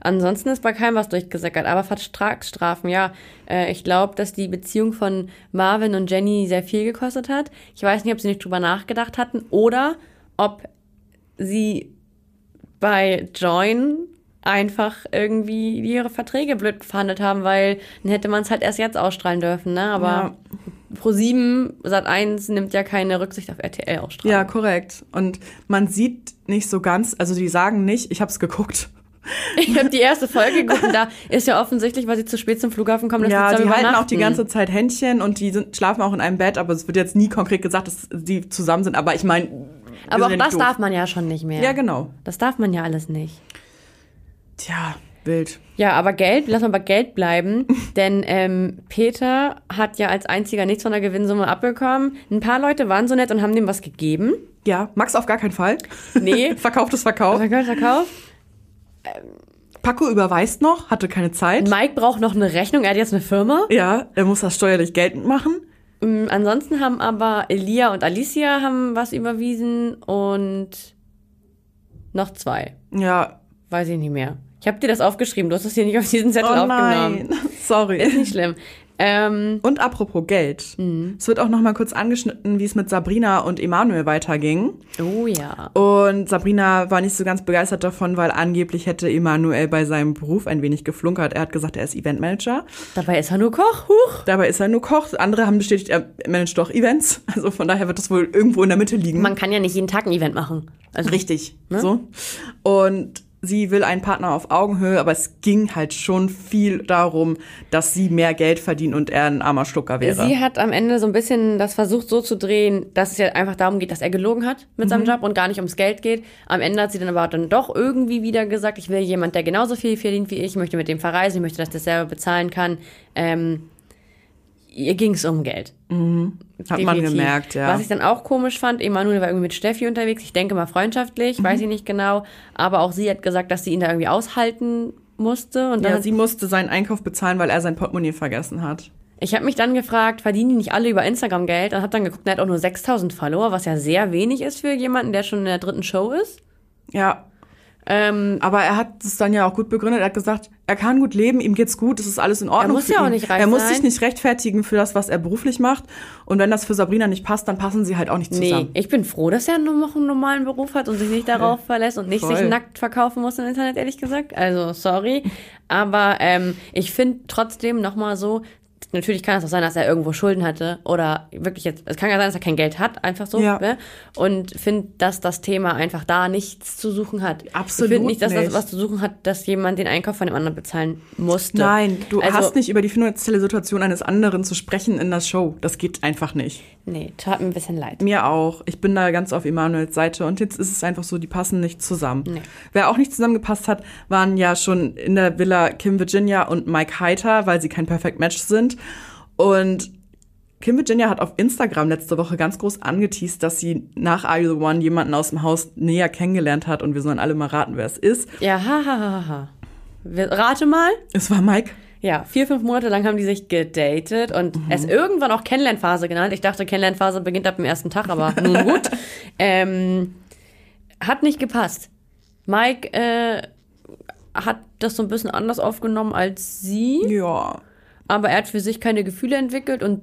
Ansonsten ist bei keinem was durchgesickert, aber Vertragsstrafen, ja. Äh, ich glaube, dass die Beziehung von Marvin und Jenny sehr viel gekostet hat. Ich weiß nicht, ob sie nicht drüber nachgedacht hatten oder ob sie bei Join einfach irgendwie ihre Verträge blöd verhandelt haben, weil dann hätte man es halt erst jetzt ausstrahlen dürfen, ne? Aber Ja. Pro7 Sat 1 nimmt ja keine Rücksicht auf RTL ausstrahlen. Ja, korrekt. Und man sieht nicht so ganz, also die sagen nicht, ich habe es geguckt. Ich habe die erste Folge geguckt und da ist ja offensichtlich, weil sie zu spät zum Flughafen kommen, dass Ja, sie die zusammen halten auch die ganze Zeit Händchen und die sind, schlafen auch in einem Bett, aber es wird jetzt nie konkret gesagt, dass die zusammen sind. Aber ich meine, Aber auch ja das doof. darf man ja schon nicht mehr. Ja, genau. Das darf man ja alles nicht. Tja, wild. Ja, aber Geld, lass mal bei Geld bleiben, denn ähm, Peter hat ja als einziger nichts von der Gewinnsumme abbekommen. Ein paar Leute waren so nett und haben dem was gegeben. Ja, Max auf gar keinen Fall. Nee. Verkauft ist Verkauf. Verkauf, Verkauf. Paco überweist noch, hatte keine Zeit. Mike braucht noch eine Rechnung, er hat jetzt eine Firma. Ja, er muss das steuerlich geltend machen. Ähm, ansonsten haben aber Elia und Alicia haben was überwiesen und noch zwei. Ja. Weiß ich nicht mehr. Ich habe dir das aufgeschrieben, du hast das hier nicht auf diesen Zettel Oh aufgenommen. nein, sorry. Ist nicht schlimm. Ähm, Und apropos Geld. Es wird auch noch mal kurz angeschnitten, wie es mit Sabrina und Emanuel weiterging. oh ja. Und Sabrina war nicht so ganz begeistert davon, weil angeblich hätte Emanuel bei seinem Beruf ein wenig geflunkert. Er hat gesagt, er ist Eventmanager. Dabei ist er nur Koch. Huch. Dabei ist er nur Koch. Andere haben bestätigt, er managt doch Events. Also von daher wird das wohl irgendwo in der Mitte liegen. Man kann ja nicht jeden Tag ein Event machen. Also Richtig. So. Und sie will einen Partner auf Augenhöhe, aber es ging halt schon viel darum, dass sie mehr Geld verdient und er ein armer Schlucker wäre. Sie hat am Ende so ein bisschen das versucht so zu drehen, dass es ja einfach darum geht, dass er gelogen hat mit seinem Job und gar nicht ums Geld geht. Am Ende hat sie dann aber dann doch irgendwie wieder gesagt, ich will jemand, der genauso viel verdient wie ich, ich möchte mit dem verreisen, ich möchte, dass der selber bezahlen kann. Ähm, ihr ging es um Geld. Hat man Definitiv. gemerkt, ja. Was ich dann auch komisch fand, Emanuel war irgendwie mit Steffi unterwegs, ich denke mal freundschaftlich, Mhm. weiß ich nicht genau, aber auch sie hat gesagt, dass sie ihn da irgendwie aushalten musste und dann ja, sie musste seinen Einkauf bezahlen, weil er sein Portemonnaie vergessen hat. Ich habe mich dann gefragt, verdienen die nicht alle über Instagram Geld? Und habe dann geguckt, er hat auch nur 6000 Follower, was ja sehr wenig ist für jemanden, der schon in der dritten Show ist. Ja, Ähm, aber er hat es dann ja auch gut begründet. Er hat gesagt, er kann gut leben, ihm geht's gut, es ist alles in Ordnung. muss für ja auch nicht reich Er muss sich nicht rechtfertigen für das, was er beruflich macht. Und wenn das für Sabrina nicht passt, dann passen sie halt auch nicht nee, zusammen. ich bin froh, dass er nur noch einen normalen Beruf hat und sich nicht darauf verlässt und nicht Voll. sich nackt verkaufen muss im Internet, ehrlich gesagt. Also, sorry. Aber ähm, ich finde trotzdem nochmal so, natürlich kann es auch sein, dass er irgendwo Schulden hatte oder wirklich jetzt, es kann ja sein, dass er kein Geld hat, einfach so. Ja. Ne? Und finde, dass das Thema einfach da nichts zu suchen hat. Absolut Ich finde nicht, dass das nicht. was zu suchen hat, dass jemand den Einkauf von dem anderen bezahlen musste. Nein, du also, hast nicht über die finanzielle Situation eines anderen zu sprechen in der Show. Das geht einfach nicht. Nee, tat mir ein bisschen leid. Mir auch. Ich bin da ganz auf Emanuels Seite und jetzt ist es einfach so, die passen nicht zusammen. Nee. Wer auch nicht zusammengepasst hat, waren ja schon in der Villa Kim Virginia und Mike Heiter, weil sie kein Perfect Match sind. Und Kim Virginia hat auf Instagram letzte Woche ganz groß angeteased, dass sie nach Are You the One jemanden aus dem Haus näher kennengelernt hat und wir sollen alle mal raten, wer es ist. Ja, ha, ha, ha, ha. Rate mal. Es war Mike. Ja, vier, fünf Monate lang haben die sich gedatet und Mhm. es irgendwann auch Kennenlernphase genannt. Ich dachte, Kennenlernphase beginnt ab dem ersten Tag, aber nun gut. ähm, hat nicht gepasst. Mike äh, hat das so ein bisschen anders aufgenommen als sie, Ja. Aber er hat für sich keine Gefühle entwickelt und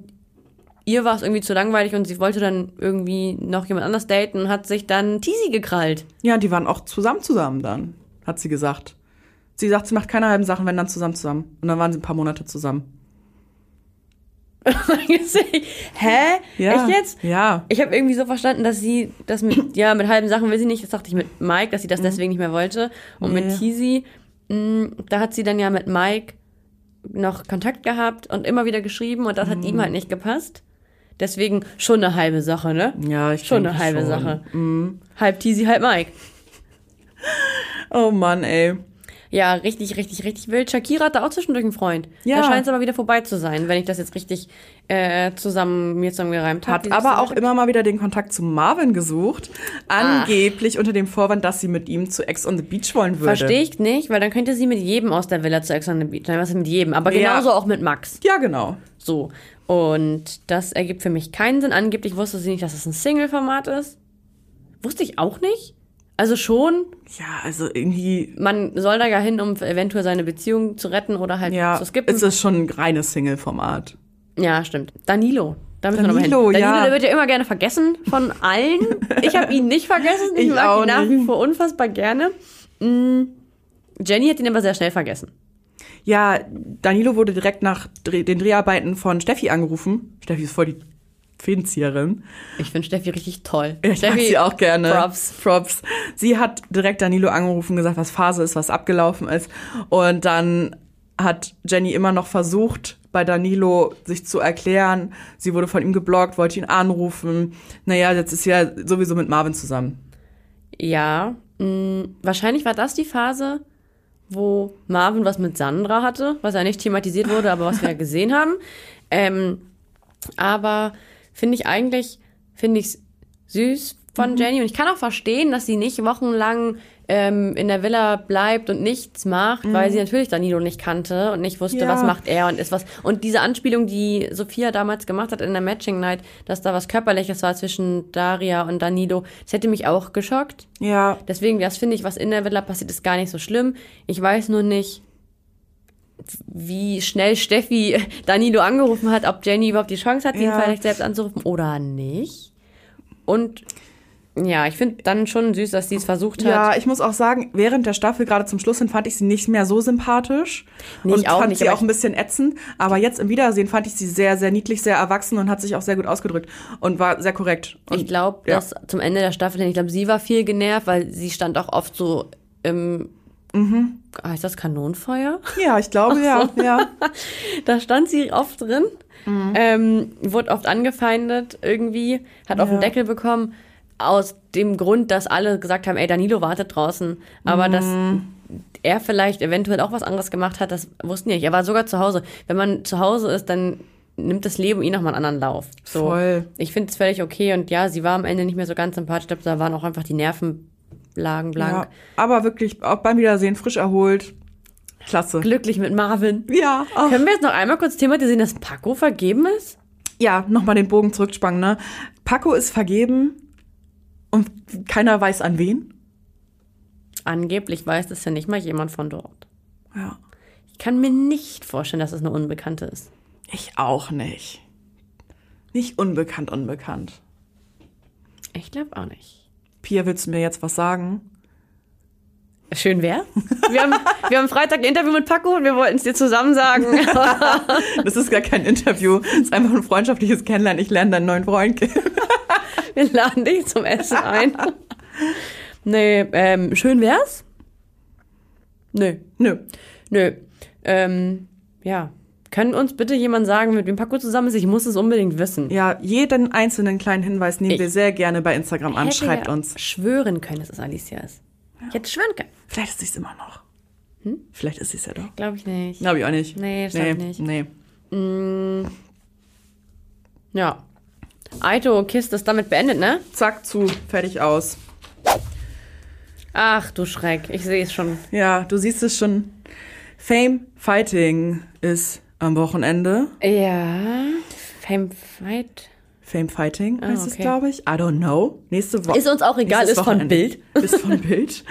ihr war es irgendwie zu langweilig und sie wollte dann irgendwie noch jemand anders daten und hat sich dann Tisi gekrallt. Ja, die waren auch zusammen zusammen dann, hat sie gesagt. Sie sagt, sie macht keine halben Sachen, wenn dann zusammen zusammen. Und dann waren sie ein paar Monate zusammen. Hä? Ja. Echt jetzt? Ja. Ich habe irgendwie so verstanden, dass sie das mit, ja, mit halben Sachen will sie nicht. Das dachte ich mit Mike, dass sie das deswegen nicht mehr wollte. Und Nee. mit Tizi, mh, da hat sie dann ja mit Mike noch Kontakt gehabt und immer wieder geschrieben und das hat ihm halt nicht gepasst. Deswegen schon eine halbe Sache, ne? Ja, ich Schon eine halbe schon. Sache. Halb Tizi, halb Mike. Oh Mann, ey. Ja, richtig, richtig, richtig wild. Shakira hatte auch zwischendurch einen Freund. Ja. Da scheint es aber wieder vorbei zu sein, wenn ich das jetzt richtig äh, zusammen mir zusammengereimt habe. Hat aber auch immer mal wieder den Kontakt zu Marvin gesucht. Angeblich unter dem Vorwand, dass sie mit ihm zu Ex on the Beach wollen würde. Verstehe ich nicht, weil dann könnte sie mit jedem aus der Villa zu Ex on the Beach. Nein, was ist mit jedem? Aber Ja. genauso auch mit Max. Ja, genau. So. Und das ergibt für mich keinen Sinn. Angeblich wusste sie nicht, dass es ein Single-Format ist. Wusste ich auch nicht. Also schon, Ja, also irgendwie, man soll da ja hin, um eventuell seine Beziehung zu retten oder halt ja, zu skippen. es ist schon ein reines Single-Format. ja, stimmt. Danilo. Da müssen wir nochmal hin. Danilo, Danilo, ja. der wird ja immer gerne vergessen von allen. Ich habe ihn nicht vergessen. Ich, Ich mag auch ihn nach nicht. wie vor unfassbar gerne. Mm, Jenny hat ihn aber sehr schnell vergessen. Ja, Danilo wurde direkt nach den Dreharbeiten von Steffi angerufen. Steffi ist voll die Fädenzieherin. Ich finde Steffi richtig toll. Ich mag Steffi, sie auch gerne. Props. Props. Sie hat direkt Danilo angerufen, gesagt, was Phase ist, was abgelaufen ist. Und dann hat Jenny immer noch versucht, bei Danilo sich zu erklären. Sie wurde von ihm geblockt, wollte ihn anrufen. Naja, jetzt ist sie ja sowieso mit Marvin zusammen. Ja, mh, wahrscheinlich war das die Phase, wo Marvin was mit Sandra hatte, was ja nicht thematisiert wurde, aber was wir ja gesehen haben. Ähm, aber finde ich eigentlich, finde ich süß von Jenny und ich kann auch verstehen, dass sie nicht wochenlang ähm, in der Villa bleibt und nichts macht, weil sie natürlich Danilo nicht kannte und nicht wusste, Ja. was macht er und ist was. Und diese Anspielung, die Sophia damals gemacht hat in der Matching Night, dass da was Körperliches war zwischen Daria und Danilo, das hätte mich auch geschockt. Ja, Deswegen, das finde ich, was in der Villa passiert, ist gar nicht so schlimm. Ich weiß nur nicht, wie schnell Steffi Danilo angerufen hat, ob Jenny überhaupt die Chance hat, ihn Ja. vielleicht selbst anzurufen oder nicht. Und ja, ich finde dann schon süß, dass sie es versucht hat. Ja, ich muss auch sagen, während der Staffel, gerade zum Schluss hin, fand ich sie nicht mehr so sympathisch. Nee, und auch fand nicht, sie auch ein bisschen ätzend. Aber jetzt im Wiedersehen fand ich sie sehr, sehr niedlich, sehr erwachsen und hat sich auch sehr gut ausgedrückt und war sehr korrekt. Und Ich glaube, ja. dass zum Ende der Staffel, hin, ich glaube, sie war viel genervt, weil sie stand auch oft so im, Mhm. Heißt das Kanonenfeuer? Ja, ich glaube, ja, ja. Da stand sie oft drin, Mhm. ähm, wurde oft angefeindet irgendwie, hat auf den Ja. Deckel bekommen, aus dem Grund, dass alle gesagt haben, ey, Danilo wartet draußen. Aber dass Mhm. er vielleicht eventuell auch was anderes gemacht hat, das wussten die nicht. Er war sogar zu Hause. Wenn man zu Hause ist, dann nimmt das Leben ihn nochmal einen anderen Lauf. So. Voll. Ich finde es völlig okay und ja, sie war am Ende nicht mehr so ganz sympathisch. Ich glaube, da waren auch einfach die Nervenlagen blank. ja. Aber wirklich auch beim Wiedersehen frisch erholt. Klasse. Glücklich mit Marvin. Ja, auch. Können wir jetzt noch einmal kurz thematisieren, dass Paco vergeben ist? ja, nochmal den Bogen zurückspannen, ne? Paco ist vergeben und keiner weiß an wen. Angeblich weiß das ja nicht mal jemand von dort. Ja. Ich kann mir nicht vorstellen, dass es eine Unbekannte ist. Ich auch nicht. Nicht unbekannt, unbekannt. Ich glaube auch nicht. Pia, willst du mir jetzt was sagen? Schön wär. Wir haben, wir haben Freitag ein Interview mit Paco und wir wollten es dir zusammen sagen. Das ist gar kein Interview. Das ist einfach ein freundschaftliches Kennenlernen. Ich lerne deinen neuen Freund kennen. Wir laden dich zum Essen ein. Nee, ähm, schön wär's? Nö, Nö. nö. Ähm, ja. Kann uns bitte jemand sagen, mit wem Paco zusammen ist? Ich muss es unbedingt wissen. Ja, jeden einzelnen kleinen Hinweis nehmen Ich- wir sehr gerne bei Instagram an. Schreibt ja uns. schwören können, dass es Alicia ist. Ich hätte schwören können. Vielleicht ist sie es immer noch. Vielleicht ist sie es ja doch. Glaube ich nicht. Glaube ich auch nicht. Nee, das ich nicht. Nee. Ja. Aito Kist ist damit beendet, ne? Zack, zu, fertig aus. Ach du Schreck, ich sehe es schon. Ja, du siehst es schon. Fame Fighting ist am Wochenende. Ja. Fame Fight. Fame Fighting heißt es, okay. glaube ich. I don't know. Nächste Woche. Ist uns auch egal, ist von Wochenende. Bild. Ist von Bild.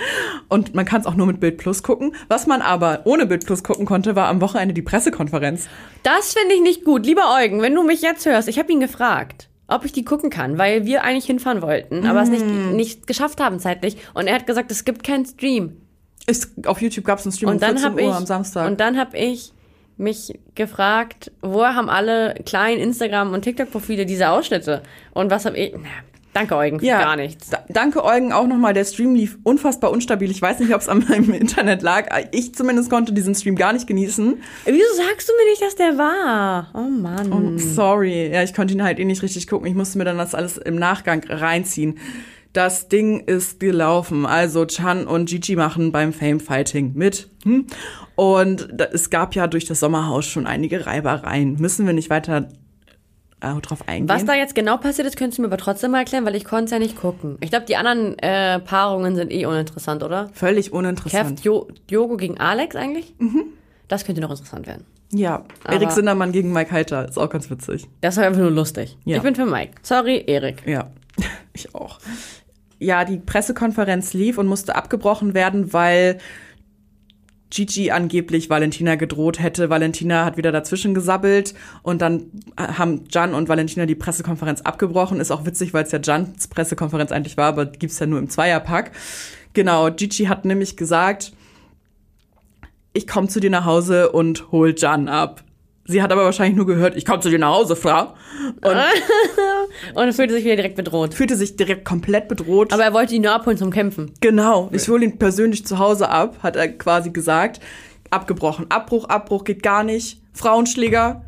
Und man kann es auch nur mit Bild Plus gucken. Was man aber ohne Bild Plus gucken konnte, war am Wochenende die Pressekonferenz. Das finde ich nicht gut. Lieber Eugen, wenn du mich jetzt hörst, ich habe ihn gefragt, ob ich die gucken kann, weil wir eigentlich hinfahren wollten, aber es nicht, Mm. nicht geschafft haben zeitlich. Und er hat gesagt, es gibt keinen Stream. Ist, auf YouTube gab es einen Stream Und um dann 14 habe Uhr ich am Samstag. und dann habe ich mich gefragt, woher haben alle kleinen Instagram und TikTok Profile diese Ausschnitte und was habe ich na, danke Eugen für gar nichts. Da, danke Eugen auch nochmal. Der Stream lief unfassbar unstabil. Ich weiß nicht, ob es an meinem Internet lag. Ich zumindest konnte diesen Stream gar nicht genießen. Wieso sagst du mir nicht, dass der war? Oh Mann. Sorry. Ja, ich konnte ihn halt eh nicht richtig gucken. Ich musste mir dann das alles im Nachgang reinziehen. Das Ding ist gelaufen. Also Chan und Gigi machen beim Fame Fighting mit. Hm? Und es gab ja durch das Sommerhaus schon einige Reibereien. Müssen wir nicht weiter äh, drauf eingehen? Was da jetzt genau passiert ist, könntest du mir aber trotzdem mal erklären, weil ich konnte es ja nicht gucken. Ich glaube, die anderen äh, Paarungen sind eh uninteressant, oder? Völlig Kev, uninteressant. jo Diogo gegen Alex eigentlich? Das könnte noch interessant werden. Ja, Aber- Erik Sindermann gegen Mike Heiter. Ist auch ganz witzig. Das war einfach nur lustig. Ja. Ich bin für Mike. Sorry, Erik. Ja, ich auch. Ja, die Pressekonferenz lief und musste abgebrochen werden, weil Gigi angeblich Valentina gedroht hätte. Valentina hat wieder dazwischen gesabbelt und dann haben Jan und Valentina die Pressekonferenz abgebrochen. Ist auch witzig, weil es ja Jans Pressekonferenz eigentlich war, aber gibt's ja nur im Zweierpack. Genau, Gigi hat nämlich gesagt, ich komme zu dir nach Hause und hol Jan ab. Sie hat aber wahrscheinlich nur gehört, ich komme zu dir nach Hause, Frau. Und Und fühlte sich wieder direkt bedroht. fühlte sich direkt komplett bedroht. Aber er wollte ihn nur abholen zum Kämpfen. Genau, ich hole ihn persönlich zu Hause ab, hat er quasi gesagt. Abgebrochen. Abbruch, Abbruch geht gar nicht. Frauenschläger,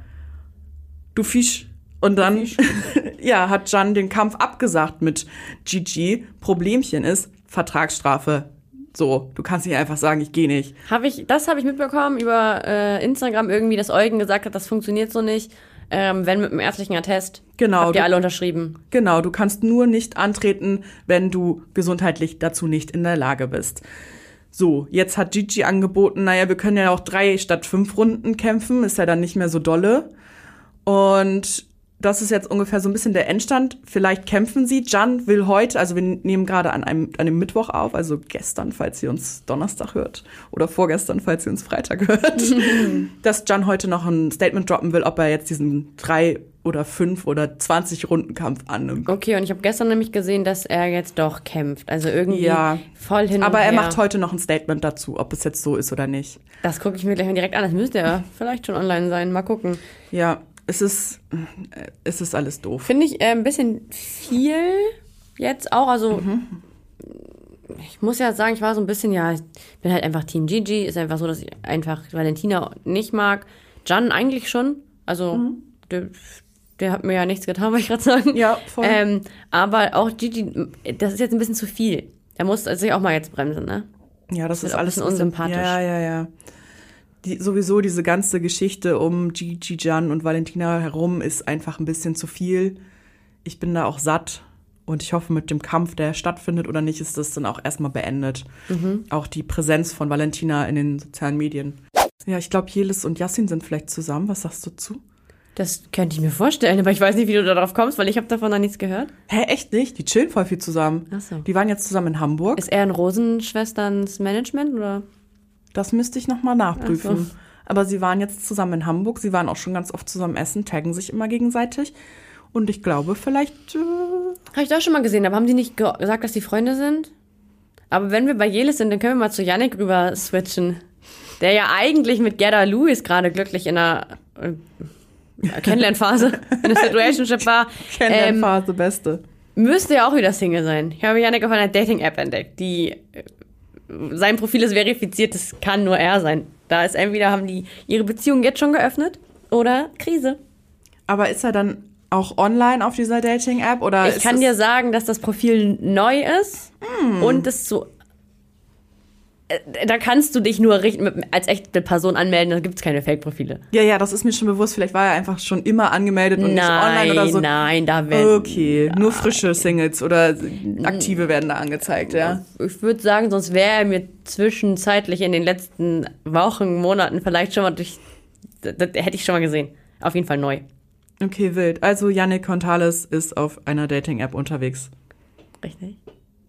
du Fisch. Und dann, ja, hat Jan den Kampf abgesagt mit Gigi. Problemchen ist, Vertragsstrafe. So, du kannst nicht einfach sagen, ich gehe nicht. Hab ich, das habe ich mitbekommen über äh, Instagram irgendwie, dass Eugen gesagt hat, das funktioniert so nicht. Ähm, wenn mit einem ärztlichen Attest. Genau, Habt ihr du- alle unterschrieben. Genau, du kannst nur nicht antreten, wenn du gesundheitlich dazu nicht in der Lage bist. So, jetzt hat Gigi angeboten, naja, wir können ja auch drei statt fünf Runden kämpfen, ist ja dann nicht mehr so dolle. Und das ist jetzt ungefähr so ein bisschen der Endstand. Vielleicht kämpfen sie. Jan will heute, also wir nehmen gerade an einem, an einem Mittwoch auf, also gestern, falls ihr uns Donnerstag hört. Oder vorgestern, falls ihr uns Freitag hört. dass Jan heute noch ein Statement droppen will, ob er jetzt diesen drei oder fünf oder 20 Rundenkampf annimmt. Okay, und ich habe gestern nämlich gesehen, dass er jetzt doch kämpft. Also irgendwie Ja. voll hin Aber er her. macht heute noch ein Statement dazu, ob es jetzt so ist oder nicht. Das gucke ich mir gleich mal direkt an. Das müsste ja vielleicht schon online sein. Mal gucken. Ja, es ist, äh, es ist alles doof. Finde ich äh, ein bisschen viel jetzt auch. Also, Mhm. ich muss ja sagen, ich war so ein bisschen, ja, ich bin halt einfach Team Gigi. Ist einfach so, dass ich einfach Valentina nicht mag. Jan eigentlich schon. Also, Mhm. der, der hat mir ja nichts getan, wollte ich gerade sagen. Ja, voll. Ähm, aber auch Gigi, das ist jetzt ein bisschen zu viel. Er muss sich auch mal jetzt bremsen, ne? Ja, das wird ist auch ein alles bisschen unsympathisch. Ja, ja, ja. Die, sowieso diese ganze Geschichte um Gigi, Jan und Valentina herum ist einfach ein bisschen zu viel. Ich bin da auch satt und ich hoffe, mit dem Kampf, der stattfindet oder nicht, ist das dann auch erstmal beendet. Mhm. Auch die Präsenz von Valentina in den sozialen Medien. Ja, ich glaube, Jelis und Yassin sind vielleicht zusammen. Was sagst du zu? Das könnte ich mir vorstellen, aber ich weiß nicht, wie du darauf kommst, weil ich habe davon noch nichts gehört. Hä, echt nicht? Die chillen voll viel zusammen. Ach so. Die waren jetzt zusammen in Hamburg. Ist er in Rosenschwesterns Management oder? Das müsste ich nochmal nachprüfen. Ach so. Aber sie waren jetzt zusammen in Hamburg. Sie waren auch schon ganz oft zusammen essen, taggen sich immer gegenseitig. Und ich glaube, vielleicht. Äh, Habe ich doch schon mal gesehen, aber haben die nicht ge gesagt, dass die Freunde sind? Aber wenn wir bei Jelis sind, dann können wir mal zu Yannick rüber switchen. Der ja eigentlich mit Gerda Lewis gerade glücklich in einer äh, Kennenlernphase, in einer Situationship war. Ähm, Kennenlernphase, beste. müsste ja auch wieder Single sein. Ich habe Yannick auf einer Dating-App entdeckt, die äh, sein Profil ist verifiziert, das kann nur er sein. Da ist entweder haben die ihre Beziehung jetzt schon geöffnet oder Krise. Aber ist er dann auch online auf dieser Dating-App? Oder Ich kann dir sagen, dass das Profil neu ist und es so. Äh, Da kannst du dich nur als echte Person anmelden, da gibt es keine Fake-Profile. Ja, ja, das ist mir schon bewusst. Vielleicht war er einfach schon immer angemeldet und nicht online oder so. nein, da werden. Okay, nur frische Singles oder aktive werden da angezeigt, ja. Ich würde sagen, sonst wäre er mir zwischenzeitlich in den letzten Wochen, Monaten vielleicht schon mal durch. Das, das hätte ich schon mal gesehen. Auf jeden Fall neu. Okay, wild. Also Yannick Contales ist auf einer Dating-App unterwegs. Richtig.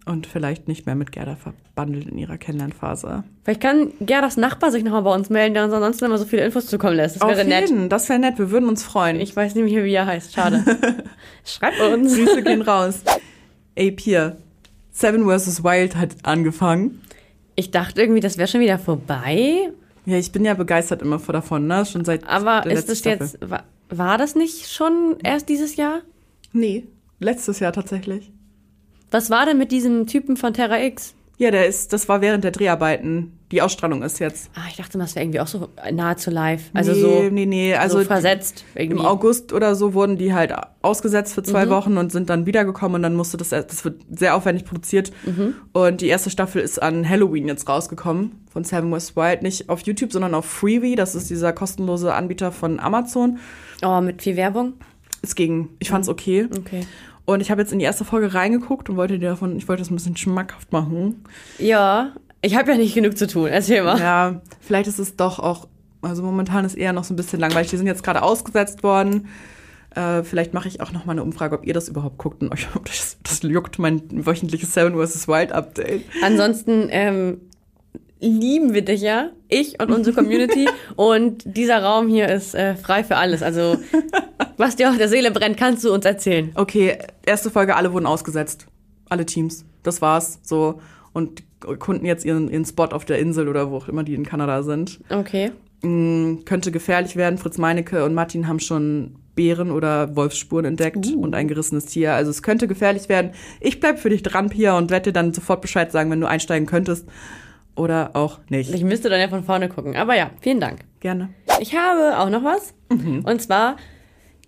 Und vielleicht nicht mehr mit Gerda verbandelt in ihrer Kennenlernphase. Vielleicht kann Gerdas Nachbar sich nochmal bei uns melden, der uns ansonsten immer so viele Infos zukommen lässt. Das wäre Auf nett. jeden, das wäre nett. Wir würden uns freuen. Ich weiß nicht mehr, wie er heißt. Schade. Schreibt uns. Grüße gehen raus. Ey, Pier. Seven vs. Wild hat angefangen. Ich dachte irgendwie, das wäre schon wieder vorbei. Ja, ich bin ja begeistert immer vor davon, ne? Schon seit Aber der ist das Staffel. jetzt. War, war das nicht schon erst dieses Jahr? Nee, letztes Jahr tatsächlich. Was war denn mit diesem Typen von Terra X? Ja, der ist, das war während der Dreharbeiten. Die Ausstrahlung ist jetzt. Ah, ich dachte mal, das wäre irgendwie auch so nahezu live. Also nee, so, nee, nee. Also so versetzt. Irgendwie. Im August oder so wurden die halt ausgesetzt für Mhm. zwei Wochen und sind dann wiedergekommen und dann musste das, das wird sehr aufwendig produziert. Mhm. Und die erste Staffel ist an Halloween jetzt rausgekommen von Seven West Wild. Nicht auf YouTube, sondern auf Freebie. Das ist dieser kostenlose Anbieter von Amazon. Oh, mit viel Werbung? Es ging, ich fand's okay. Okay. Und ich habe jetzt in die erste Folge reingeguckt und wollte dir davon, ich wollte das ein bisschen schmackhaft machen. Ja, ich habe ja nicht genug zu tun. Erzähl mal. Ja, vielleicht ist es doch auch, also momentan ist eher noch so ein bisschen langweilig. Die sind jetzt gerade ausgesetzt worden. Äh, vielleicht mache ich auch noch mal eine Umfrage, ob ihr das überhaupt guckt und euch ob das, das juckt, mein wöchentliches Seven vs. Wild Update. Ansonsten, ähm, lieben wir dich ja, ich und unsere Community. und dieser Raum hier ist äh, frei für alles. Also, was dir auf der Seele brennt, kannst du uns erzählen. Okay, erste Folge, alle wurden ausgesetzt. Alle Teams. Das war's. So. Und konnten jetzt ihren, ihren Spot auf der Insel oder wo auch immer die in Kanada sind. Okay. Mm, könnte gefährlich werden. Fritz Meinecke und Martin haben schon Bären oder Wolfsspuren entdeckt Uh. und ein gerissenes Tier. Also es könnte gefährlich werden. Ich bleib für dich dran, Pia, und werde dir dann sofort Bescheid sagen, wenn du einsteigen könntest. Oder auch nicht. Ich müsste dann ja von vorne gucken. Aber ja, vielen Dank. Gerne. Ich habe auch noch was. Und zwar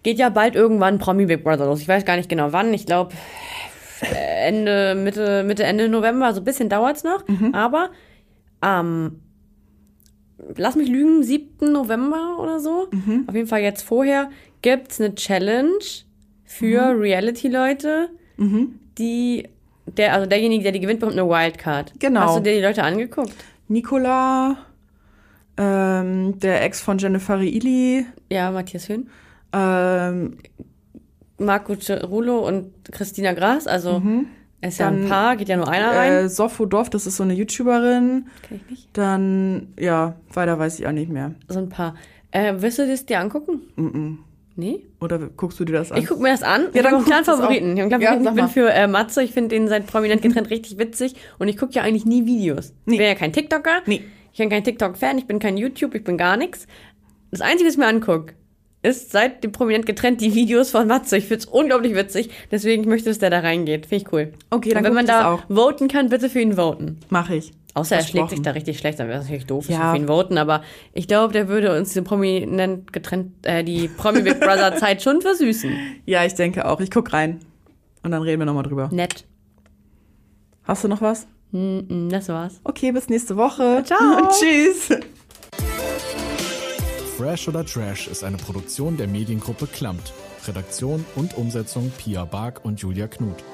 geht ja bald irgendwann Promi Big Brother los. Ich weiß gar nicht genau wann. Ich glaube Ende, Mitte, Mitte, Ende November. So ein bisschen dauert's noch. Aber am, lass mich lügen, 7. November oder so. Auf jeden Fall jetzt vorher gibt's eine Challenge für Reality-Leute, die, der, also derjenige, der die gewinnt, bekommt eine Wildcard. Genau. Hast du dir die Leute angeguckt? Nicola, ähm, der Ex von Jennifer Reilly, Ja, Matthias Höhn. ähm, Marco Cerulo und Christina Gras, also ist ja ein Dann, Paar, geht ja nur einer rein. äh, Sofo Dorf, das ist so eine YouTuberin. Kenn ich nicht. Dann, ja, weiter weiß ich auch nicht mehr. So ein Paar. Äh, willst du das dir angucken? Nee? Oder guckst du dir das an? Ich guck mir das an. Ja, ich habe einen kleinen Favoriten. Ich, Ja, ich bin für äh, Matze. Ich finde den seit Prominent getrennt richtig witzig. Und ich gucke ja eigentlich nie Videos. Nee. Ich bin ja kein TikToker. Nee. Ich bin kein TikTok-Fan. Ich bin kein YouTube. Ich bin gar nichts. Das Einzige, was ich mir angucke, ist seit dem Prominent getrennt die Videos von Matze. Ich finde es unglaublich witzig. Deswegen ich möchte, dass der da reingeht. Finde ich cool. Okay, dann Und wenn man da auch. voten kann, bitte für ihn voten. Mache ich. Außer er schlägt sich da richtig schlecht, dann wäre es natürlich doof, dass Ja. wir für ihn voten, aber ich glaube, der würde uns die prominent getrennt, äh, die Promi Big Brother Zeit schon versüßen. Ja, ich denke auch. Ich guck rein. Und dann reden wir nochmal drüber. Nett. Hast du noch was? Mm, mm, das war's. Okay, bis nächste Woche. Ciao. Tschüss. Fresh oder Trash ist eine Produktion der Mediengruppe Klammt. Redaktion und Umsetzung Pia Bark und Julia Knuth.